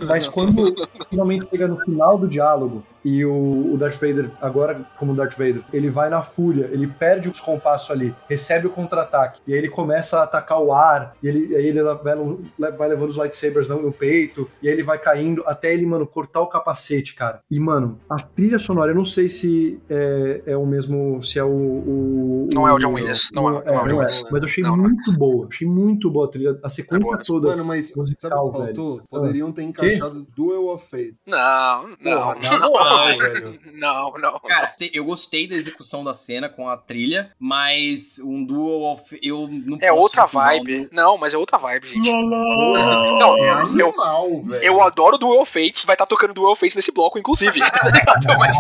Mas quando finalmente chega no final do diálogo e o, o Darth Vader, agora como Darth Vader, ele vai na fúria, ele perde os compassos ali, recebe o contra-ataque, e aí ele começa a atacar o ar, e ele, aí ele vai, vai levando os lightsabers no, no peito, e aí ele vai caindo até ele, mano, cortar o capacete, cara. E, mano, a trilha sonora, eu não sei se é, é o mesmo, se é o, o, Não é o John Williams. Não é, não é o não John é. Williams. Mas eu achei Não, não é. muito boa. Achei muito boa a trilha. A sequência É toda. Mano, mas sabe o musical, que faltou? velho. Poderiam ter encaixado Duel of Fate. Não, não, Porra, na não, velho. não, não. Cara, eu gostei da execução da cena com a trilha, mas um duel of. Eu não É posso outra um vibe. duel- Não, mas é outra vibe, gente. Lá, Não, lá. É eu, animal, velho. eu adoro Duel Fates, vai estar tocando Duel Fates nesse bloco, inclusive. tá mas,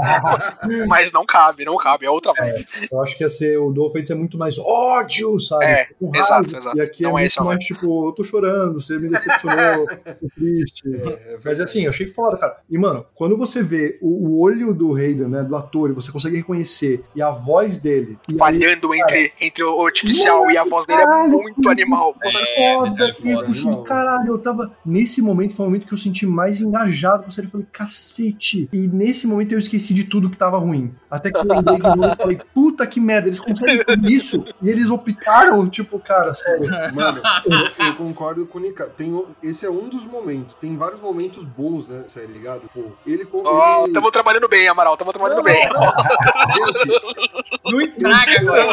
mas não cabe, não cabe, é outra vibe. Eu acho que ia ser o Duel Fates é muito mais ódio, sabe? É, Com exato, exato. E aqui Não é é muito isso, mais tipo, eu tô chorando, você me decepcionou, tô triste. Mas assim, eu achei foda, cara. E, mano, quando você vê o, o olho do Hayden, né, do ator, e você consegue reconhecer, e a voz dele, e aí, Falhando entre, entre o artificial e a voz dele é muito animal. É, foda, eu senti, Animal. caralho, eu tava. Nesse momento foi o momento que eu senti mais engajado com a série. Eu falei, cacete. E nesse momento eu esqueci de tudo que tava ruim. Até que eu lembrei de novo e falei, puta que merda, eles conseguem com isso. E eles optaram, tipo, cara, sério. Mano, eu, eu concordo com o Nika. Tem, esse é um dos momentos. Tem vários momentos bons, né? Série, ligado? Pô, ele. Ó, ele- tamo trabalhando bem, Amaral, tamo trabalhando Não, bem. não, não. Gente, Não estraga agora.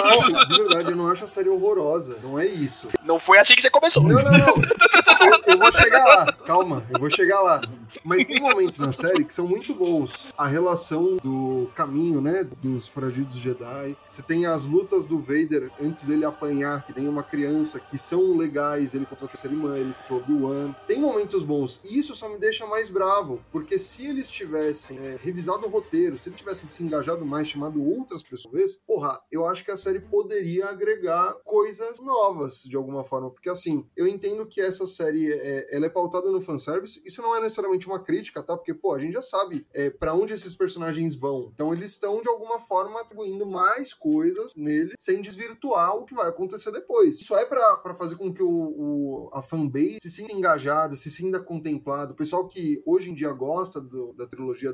de verdade, eu não acho a série horrorosa. Não é isso. Não foi assim que você começou. Não, não, não. Eu, eu vou chegar lá. Calma, eu vou chegar lá. Mas tem momentos na série que são muito bons. A relação do caminho, né? Dos foragidos Jedi. Você tem as lutas do Vader antes dele apanhar, que nem uma criança, que são legais. Ele contra a terceira irmã, ele contra o Obi-Wan. Tem momentos bons. E isso só me deixa mais bravo. Porque se eles tivessem é, revisado o roteiro, se eles tivessem se engajado mais, chamado outras pessoas, porra, eu acho que a série poderia agregar coisas novas, de alguma forma. Porque, assim, eu entendo que essa série é, ela é pautada no fanservice. Isso não é necessariamente uma crítica, tá? Porque, pô, a gente já sabe é, para onde esses personagens vão. Então, eles estão, de alguma forma, atribuindo mais coisas nele, sem desvirtuar o que vai acontecer depois. Isso é pra fazer com que o, o- a fanbase se sinta engajada, se sinta contemplado. O pessoal que hoje em dia gosta do- da trilogia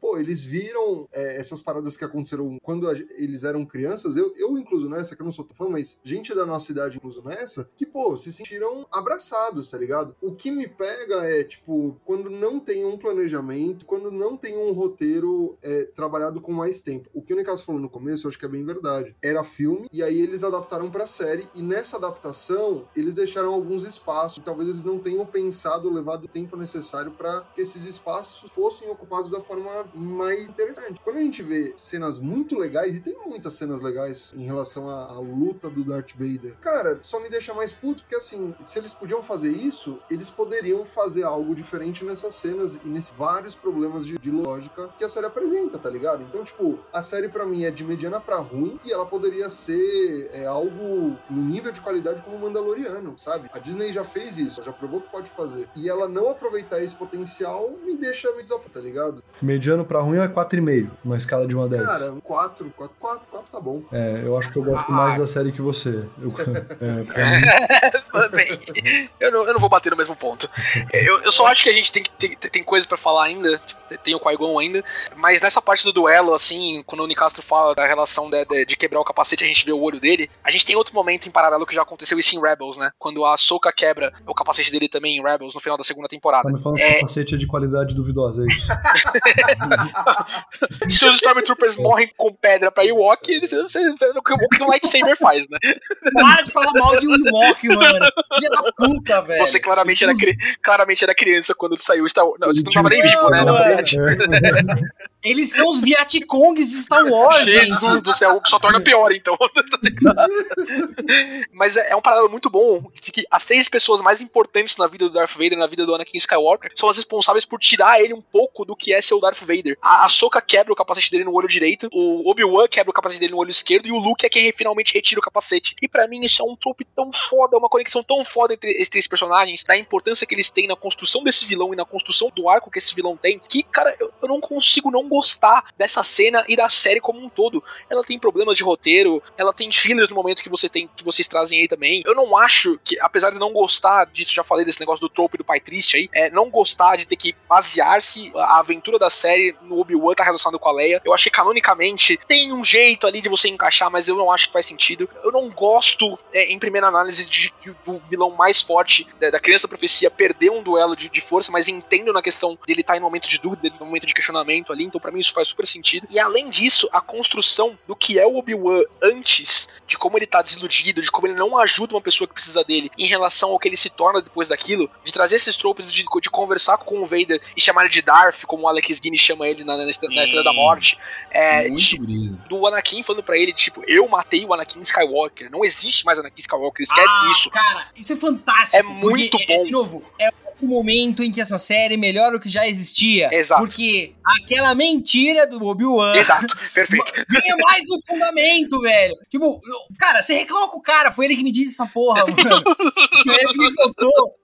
pô, eles viram é, essas paradas que aconteceram quando a- eles eram crianças. Eu, eu incluso nessa, que eu não sou fã, mas gente da nossa idade incluso nessa, que, pô, se sentiram abraçados, tá ligado? O que me pega é, tipo, quando não tem um planejamento, quando não tem um roteiro é, trabalhado com mais tempo. O que o Nicasso falou no começo, eu acho que é bem verdade. Era filme, e aí eles adaptaram pra série, e nessa adaptação, eles deixaram alguns espaços. Talvez eles não tenham pensado, levado o tempo necessário para que esses espaços fossem ocupados da forma mais interessante. Quando a gente vê cenas muito legais, e tem muitas cenas legais em relação à, à luta do Darth Vader, cara, só me deixa mais puto, porque assim, se eles podiam fazer isso, eles poderiam fazer algo diferente nessas cenas e nesses vários problemas de, de lógica que a série apresenta, tá ligado? Então, tipo, a série pra mim é de mediana pra ruim e ela poderia ser é, algo no nível de qualidade como Mandaloriano, sabe? A Disney já fez isso, já provou que pode fazer. E ela não aproveitar esse potencial me deixa me desapontar, tá ligado? Mediano pra ruim é 4,5, uma escala de 1 a 10. Cara, um 4, 4, 4, 4 tá bom. É, eu acho que eu gosto Ah. mais da série que você. Eu, é, Bem, eu não, eu não vou bater no mesmo ponto. Eu, eu só acho que a gente tem, que- tem, tem coisa pra falar ainda, tipo, tem o Qui-Gon ainda, mas nessa parte do duelo, assim, quando o Nicastro fala da relação de, de- de quebrar o capacete a gente vê o olho dele, a gente tem outro momento em paralelo que já aconteceu isso em Rebels, né? Quando a Ahsoka quebra o capacete dele também em Rebels no final da segunda temporada. tá me falando que É. o capacete é de qualidade duvidosa, é isso. Se os Stormtroopers morrem com pedra pra Ewok, eles- você vê o que o lightsaber faz, né? Para de falar mal de Ewok, mano. Filha da puta, velho. Você claramente era, claramente era criança quando saiu Star Wars. Não, você não tava nem vivo, né? Na verdade. Eles são os Vietcongs de Star Wars, Jesus gente. do céu, o que só torna pior, então. Mas é, é um paralelo muito bom de que as três pessoas mais importantes na vida do Darth Vader, na vida do Anakin Skywalker, são as responsáveis por tirar ele um pouco do que é ser o Darth Vader. A Ahsoka quebra o capacete dele no olho direito, o Obi-Wan quebra o capacete dele no olho esquerdo e o Luke é quem finalmente retira o capacete. E pra mim isso é um trope tão foda, uma conexão tão foda entre esses três personagens, da importância que eles têm na construção desse vilão e na construção do arco que esse vilão tem, que, cara, eu, eu não consigo não gostar dessa cena e da série como um todo. Ela tem problemas de roteiro, ela tem fillers no momento que você tem que vocês trazem aí também. Eu não acho que, apesar de não gostar disso, já falei desse negócio do trope do pai triste aí, é, não gostar de ter que basear-se a aventura da série no Obi-Wan tá relacionado com a Leia. Eu acho que canonicamente tem um jeito ali de você encaixar, mas eu não acho que faz sentido. Eu não gosto, é, em primeira análise, de que o vilão mais forte da, da criança profecia perdeu um duelo de, de força, mas entendo na questão dele estar em um momento de dúvida, em um momento de questionamento ali. Então pra mim isso faz super sentido. E além disso, a construção do que é o Obi-Wan antes, de como ele tá desiludido, de como ele não ajuda uma pessoa que precisa dele, em relação ao que ele se torna depois daquilo, de trazer esses tropes de, de conversar com o Vader e chamar ele de Darth, como o Alex Guinness chama ele na, na, Estrela- na Estrela da Morte. É, de- brisa. do Anakin falando pra ele, tipo, eu matei o Anakin Skywalker. Não existe mais Anakin Skywalker, esquece Ah, isso. Cara, isso é fantástico. É muito porque, é, bom. de novo, é o momento em que essa série melhora o que já existia. Exato. Porque aquela mentira do Obi-Wan Exato, perfeito. ganha mais um fundamento, velho. Tipo, cara, você reclama com o cara, foi ele que me disse essa porra, mano. Foi ele que me contou.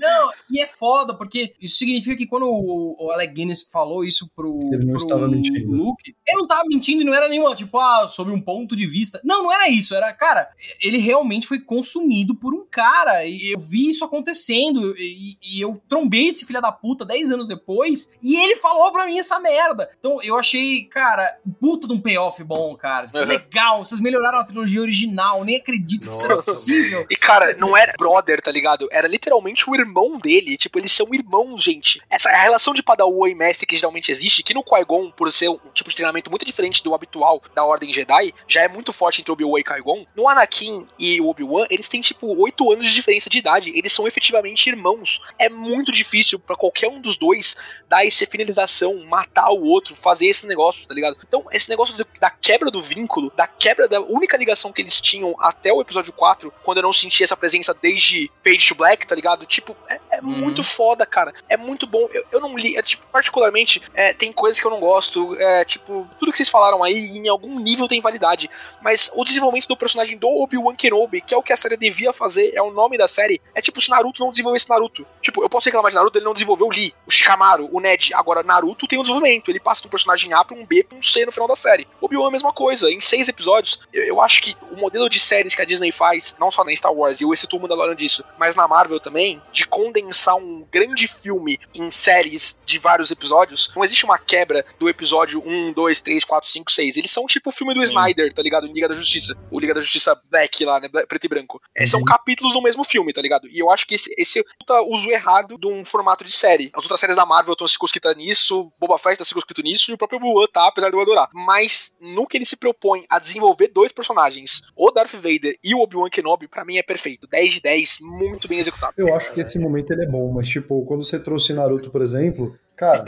Não, e é foda, porque isso significa que quando o, o Alec Guinness falou isso pro, Ele não pro estava mentindo. Luke, ele não tava mentindo e não era nenhuma, tipo, ah, sobre um ponto de vista. Não, não era isso. Era, cara, ele realmente foi consumido por um cara. E eu vi isso acontecendo. E, e eu trombei esse filho da puta 10 anos depois. E ele falou pra mim essa merda. Então eu achei, cara, puta de um payoff bom, cara. Uhum. Legal. Vocês melhoraram a trilogia original. Nem acredito que isso era Nossa, possível. E, cara, não era brother, tá ligado? Era literalmente o irmão dele. Tipo, eles são irmãos, gente. Essa a relação de Padawan e mestre que geralmente existe, que no Qui-Gon, por ser um tipo de treinamento muito diferente do habitual da Ordem Jedi, já é muito forte entre Obi-Wan e Qui-Gon. No Anakin e o Obi-Wan, eles têm, tipo, oito anos de diferença de idade. Eles são efetivamente irmãos. É muito difícil pra qualquer um dos dois dar essa finalização, matar o outro, fazer esse negócio, tá ligado? Então, esse negócio da quebra do vínculo, da quebra da única ligação que eles tinham até o episódio 4, quando eu não senti essa presença desde Fade to Black, tá ligado? Tipo, é, é Uhum. muito foda, cara. É muito bom. Eu, eu não li, é, tipo, particularmente, é, tem coisas que eu não gosto. É, tipo, tudo que vocês falaram aí, em algum nível tem validade. Mas o desenvolvimento do personagem do Obi-Wan Kenobi, que é o que a série devia fazer, é o nome da série, é tipo se Naruto não desenvolvesse Naruto. Tipo, eu posso reclamar de Naruto, ele não desenvolveu o Lee, o Shikamaru, o Ned. Agora, Naruto tem um desenvolvimento. Ele passa de um personagem A pra um B pra um C no final da série. Obi-Wan é a mesma coisa. Em seis episódios, eu, eu acho que o modelo de séries que a Disney faz, não só na Star Wars, e eu esse o Mandalorian disso, mas na Marvel também, de condensar um grande filme em séries de vários episódios, não existe uma quebra do episódio 1, 2, 3, 4, 5, 6. Eles são tipo o filme do Sim. Snyder, tá ligado? Liga da Justiça. O Liga da Justiça Black lá, né? Preto e branco. É, São capítulos do mesmo filme, tá ligado? E eu acho que esse, esse é uso errado de um formato de série. As outras séries da Marvel estão circunscritas nisso, Boba Fett tá circunscrito nisso, e o próprio Obi-Wan tá, apesar de eu adorar. Mas no que ele se propõe a desenvolver dois personagens, o Darth Vader e o Obi-Wan Kenobi, pra mim é perfeito. 10 de 10, muito bem executado. Eu acho que esse momento ele é bom, mas tipo, quando você trouxe Naruto, por exemplo, cara.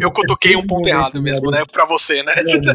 Eu cutuquei um ponto errado mesmo, né? Pra você, né? tipo,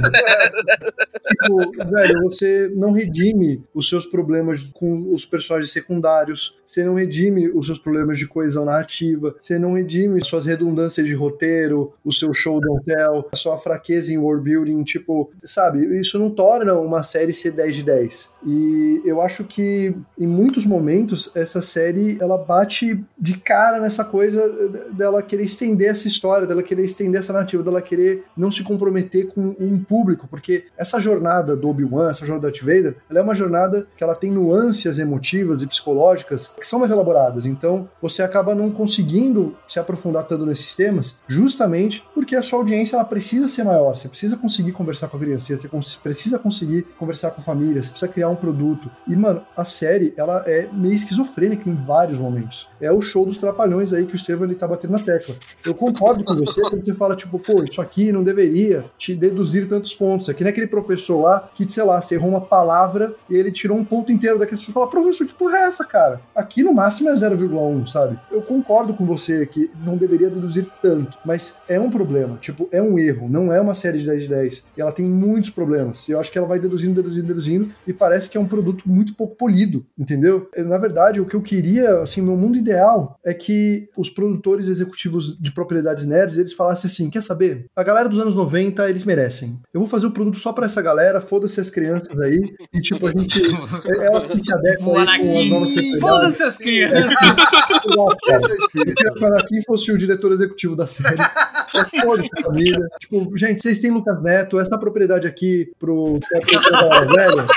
velho, você não redime os seus problemas com os personagens secundários, você não redime os seus problemas de coesão narrativa, você não redime suas redundâncias de roteiro, o seu show don't tell, a sua fraqueza em world building, tipo, sabe, isso não torna uma série ser 10 de 10. E eu acho que em muitos momentos essa série ela bate de cara nessa coisa dela querer estender essa história, dela querer estender essa narrativa, dela querer não se comprometer com um público, porque essa jornada do Obi-Wan, essa jornada do Darth Vader, ela é uma jornada que ela tem nuances emotivas e psicológicas que são mais elaboradas. Então, você acaba não conseguindo se aprofundar tanto nesses temas, justamente porque a sua audiência ela precisa ser maior. Você precisa conseguir conversar com a criança, você precisa conseguir conversar com a família, você precisa criar um produto. E, mano, a série, ela é meio esquizofrênica em vários momentos. É o show dos trapalhões aí que o Estevam ele tá batendo na tecla. Eu concordo com você quando você fala, tipo, pô, isso aqui não deveria te deduzir tantos pontos. É que nem aquele professor lá que, sei lá, você errou uma palavra e ele tirou um ponto inteiro daquele. Você fala, professor, que porra é essa, cara? Aqui no máximo é 0,1, sabe? Eu concordo com você que não deveria deduzir tanto, mas é um problema. Tipo, é um erro. Não é uma série de 10 de 10. E ela tem muitos problemas. E eu acho que ela vai deduzindo, deduzindo, deduzindo e parece que é um produto muito pouco polido, entendeu? Na verdade, o que eu queria, assim, meu mundo ideal é que os produtores executivos de propriedades nerds, eles falassem assim, quer saber? A galera dos anos 90, eles merecem. Eu vou fazer o produto só pra essa galera, foda-se as crianças aí, e tipo, a gente... Ela que se adequa O aí com as novas Anakin, propriedades. foda-se as crianças. É o Anakin fosse o diretor executivo da série. É foda a família. Tipo, gente, vocês têm Lucas Neto, essa propriedade aqui pro que é a propriedade da velha.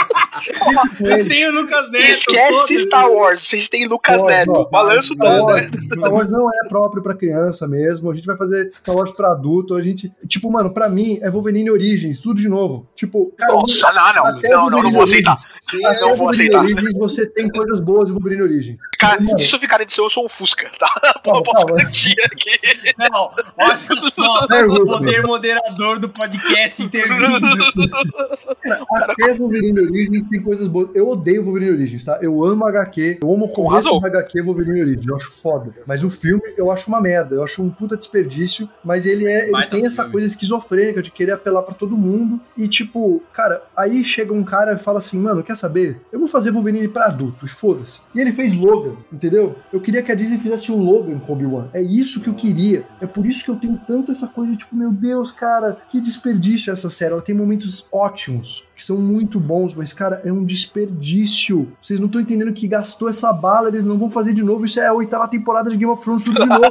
Vocês têm o Lucas Neto. Esquece. Star Wars, vocês têm Lucas Ó, Neto, ó, balanço Star todo. Wars, Star Wars não é próprio pra criança mesmo. A gente vai fazer Star Wars pra adulto. A gente, tipo, mano, pra mim é Wolverine Origins, tudo de novo. Tipo, cara, Nossa, não, não, até não, não, não vou aceitar. Até não vou Wolverine aceitar. Origins, você tem coisas boas em Wolverine Origins. Cara, se isso ficar na edição, eu sou um Fusca, tá? Calma, eu posso garantir aqui. Não, olha só, o poder moderador do podcast intervindo. Até Wolverine Origins tem coisas boas. Eu odeio Wolverine Origins, tá? Eu amo HQ, eu amo o Com da HQ Wolverine Origins, eu acho foda. Mas o filme eu acho uma merda, eu acho um puta desperdício, mas ele é, ele Baita tem essa filme. coisa esquizofrênica de querer apelar pra todo mundo e tipo, cara, aí chega um cara e fala assim, mano, quer saber? Eu vou fazer Wolverine pra adulto e foda-se. E ele fez Logan, entendeu? Eu queria que a Disney fizesse um Logan com Obi-Wan. É isso que eu queria. É por isso que eu tenho tanto essa coisa de tipo, meu Deus, cara, que desperdício essa série. Ela tem momentos ótimos, que são muito bons, mas, cara, é um desperdício. Vocês não estão entendendo que gastou essa bala, eles não vão fazer de novo. Isso é a oitava temporada de Game of Thrones, tudo de novo.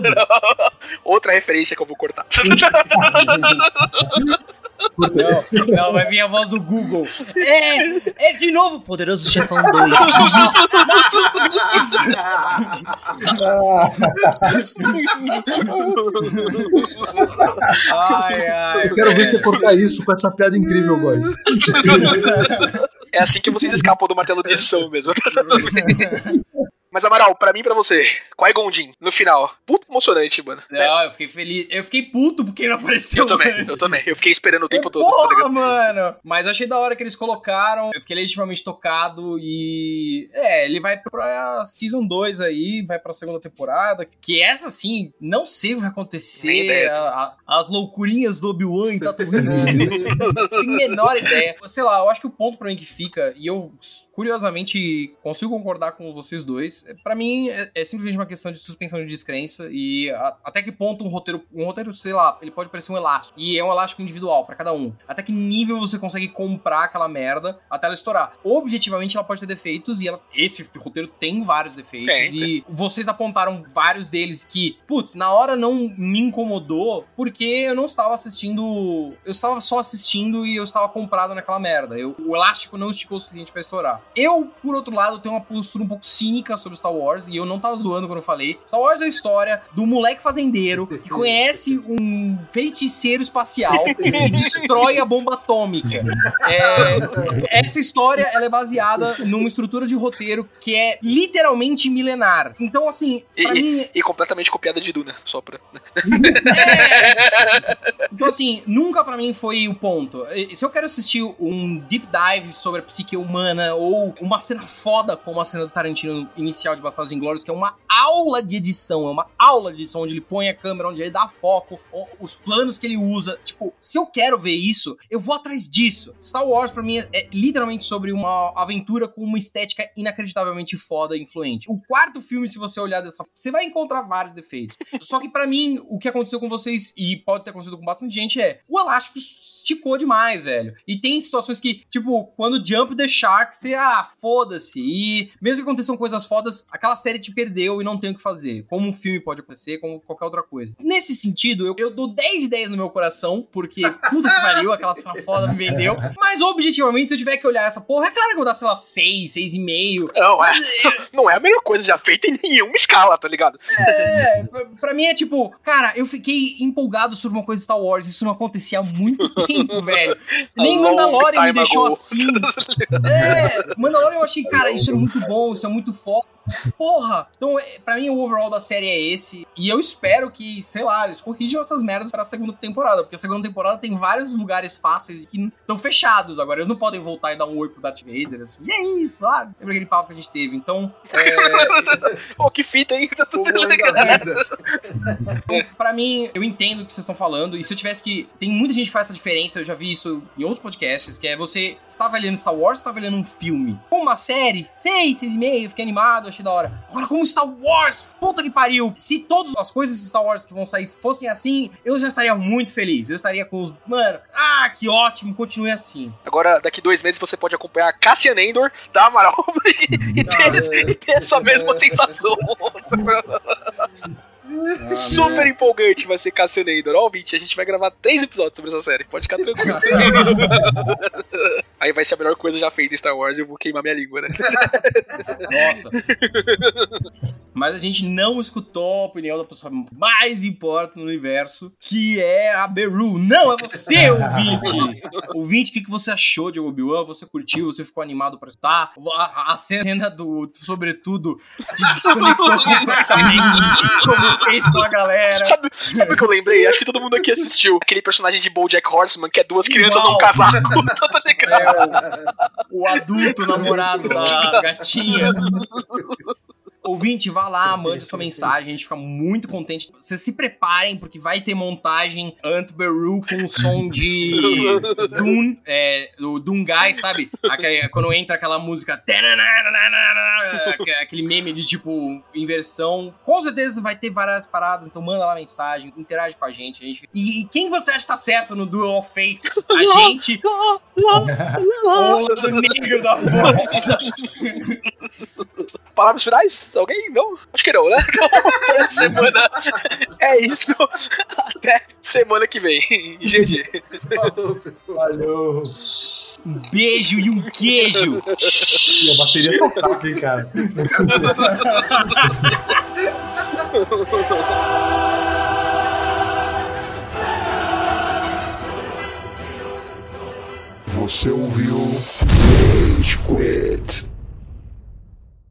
Outra referência que eu vou cortar. Não, não, vai vir a voz do Google. É, é de novo Poderoso Chefão 2. ai, ai. Eu quero ver você cortar isso com essa piada incrível, guys. É assim que vocês escapam do martelo de edição mesmo. Mas, Amaral, pra mim e pra você, Qui Gondin, no final. Puta emocionante, mano. Não, eu fiquei feliz. Eu fiquei puto porque ele apareceu. Eu também, eu antes. também. Eu fiquei esperando o tempo todo. tá Porra, mano! Mas eu achei da hora que eles colocaram. Eu fiquei legitimamente tocado e. É, ele vai pra Season 2 aí, vai pra segunda temporada. Que essa, assim, não sei o que vai acontecer. a- a- as loucurinhas do Obi-Wan e Tatooine. não tenho a menor ideia. Sei lá, eu acho que o ponto pra mim que fica, e eu curiosamente consigo concordar com vocês dois, é, pra mim é, é simplesmente uma questão de suspensão de descrença e a- até que ponto um roteiro, um roteiro, sei lá, ele pode parecer um elástico. E é um elástico individual pra cada um. Até que nível você consegue comprar aquela merda até ela estourar. Objetivamente ela pode ter defeitos e ela, esse roteiro tem vários defeitos. Tem, e vocês apontaram vários deles que, putz, na hora não me incomodou porque eu não estava assistindo. Eu estava só assistindo e eu estava comprado naquela merda. Eu- o elástico não esticou o suficiente pra estourar. Eu, por outro lado, tenho uma postura um pouco cínica sobre Star Wars e eu não tava zoando quando eu falei. Star Wars é a história do moleque fazendeiro que conhece um feiticeiro espacial e destrói a bomba atômica. É, essa história ela é baseada numa estrutura de roteiro que é literalmente milenar. Então, assim, pra mim, E completamente copiada de Duna, só pra. Então, assim, nunca pra mim foi o ponto. E Se eu quero assistir um deep dive sobre a psique humana ou uma cena foda como a cena do Tarantino inicial de Bastardos Inglórios, que é uma aula de edição, é uma aula de edição onde ele põe a câmera, onde ele dá foco, os planos que ele usa. Tipo, se eu quero ver isso, eu vou atrás disso. Star Wars, pra mim, é, literalmente sobre uma aventura com uma estética inacreditavelmente foda e influente. O quarto filme, se você olhar dessa você vai encontrar vários defeitos. Só que pra mim, o que aconteceu com vocês, e pode ter acontecido com bastante gente, é o elástico esticou demais, velho. E tem situações que, tipo, quando Jump the Shark, você, ah, foda-se. E mesmo que aconteçam coisas fodas, aquela série te perdeu e não tem o que fazer. Como um filme pode acontecer, como qualquer outra coisa. Nesse sentido, eu, eu dou 10 de 10 no meu coração, porque puta que pariu, aquela cena foda me vendeu. Mas objetivamente, se eu tiver que olhar essa porra, é claro que eu vou dar, sei lá, 6, 6,5. Não, é, não é a melhor coisa já feita em nenhuma escala, tá ligado? É, pra- pra mim é tipo, cara, eu fiquei empolgado sobre uma coisa de Star Wars, isso não acontecia há muito tempo, velho. Nem Mandalorian me deixou ago. assim. É, Mandalorian eu achei, cara, isso é muito bom, isso é muito foda. Porra! Então, é, pra mim, o overall da série é esse. E eu espero que, sei lá, eles corrijam essas merdas pra segunda temporada. Porque a segunda temporada tem vários lugares fáceis que estão fechados agora. Eles não podem voltar e dar um oi pro Darth Vader, assim. E é isso, ah, lembra aquele papo que a gente teve. Então, é, Pô, que fita, hein? Tá tudo legal. Então, pra mim, eu entendo o que vocês estão falando. E se eu tivesse que. Tem muita gente que faz essa diferença, eu já vi isso em outros podcasts, que é você está avaliando Star Wars ou está avaliando um filme? Uma série, seis, seis e meio, fiquei animado, achei da hora. Agora, como Star Wars, puta que pariu! Se todas as coisas de Star Wars que vão sair fossem assim, eu já estaria muito feliz. Eu estaria com os. Mano, ah, que ótimo, continue assim. Agora, daqui dois meses, você pode acompanhar Cassian Endor da Amaral e, ter, e ter essa mesma sensação. Super empolgante vai ser Cassian Endor. Ó, ouvinte, a gente vai gravar três episódios sobre essa série. Pode ficar tranquilo. Aí vai ser a melhor coisa já feita em Star Wars e eu vou queimar minha língua, né? Nossa. Mas a gente não escutou a opinião da pessoa mais importante no universo, que é a Beru. Não, é você, ouvinte! ouvinte, o que, que você achou de Obi-Wan? Você curtiu? Você ficou animado pra estar? A, a cena do, sobretudo, te desconectou completamente, como fez com a galera. Sabe, sabe o que eu lembrei? Acho que todo mundo aqui assistiu aquele personagem de BoJack Horseman, que é duas crianças num casaco. Tá ligado? É, o, o adulto namorado da gatinha. Ouvinte, vá lá, mande sua mensagem, a gente fica muito contente. Vocês se preparem, porque vai ter montagem Ant Beru com som de Doom, é, do Doom Guy, sabe? Aquele- quando entra aquela música, aquele meme de tipo inversão. Com certeza vai ter várias paradas, então manda lá mensagem, interage com a gente. A gente... E, e quem você acha que tá certo no Duel of Fates? A gente ou o lado negro da força? Palavras finais? Alguém? Não? Acho que não, né? Então, semana. É isso. Até semana que vem. GG. Falou, pessoal. Valeu. Um beijo e um queijo. E a bateria tá hein, cara. Você ouviu Rage Quit.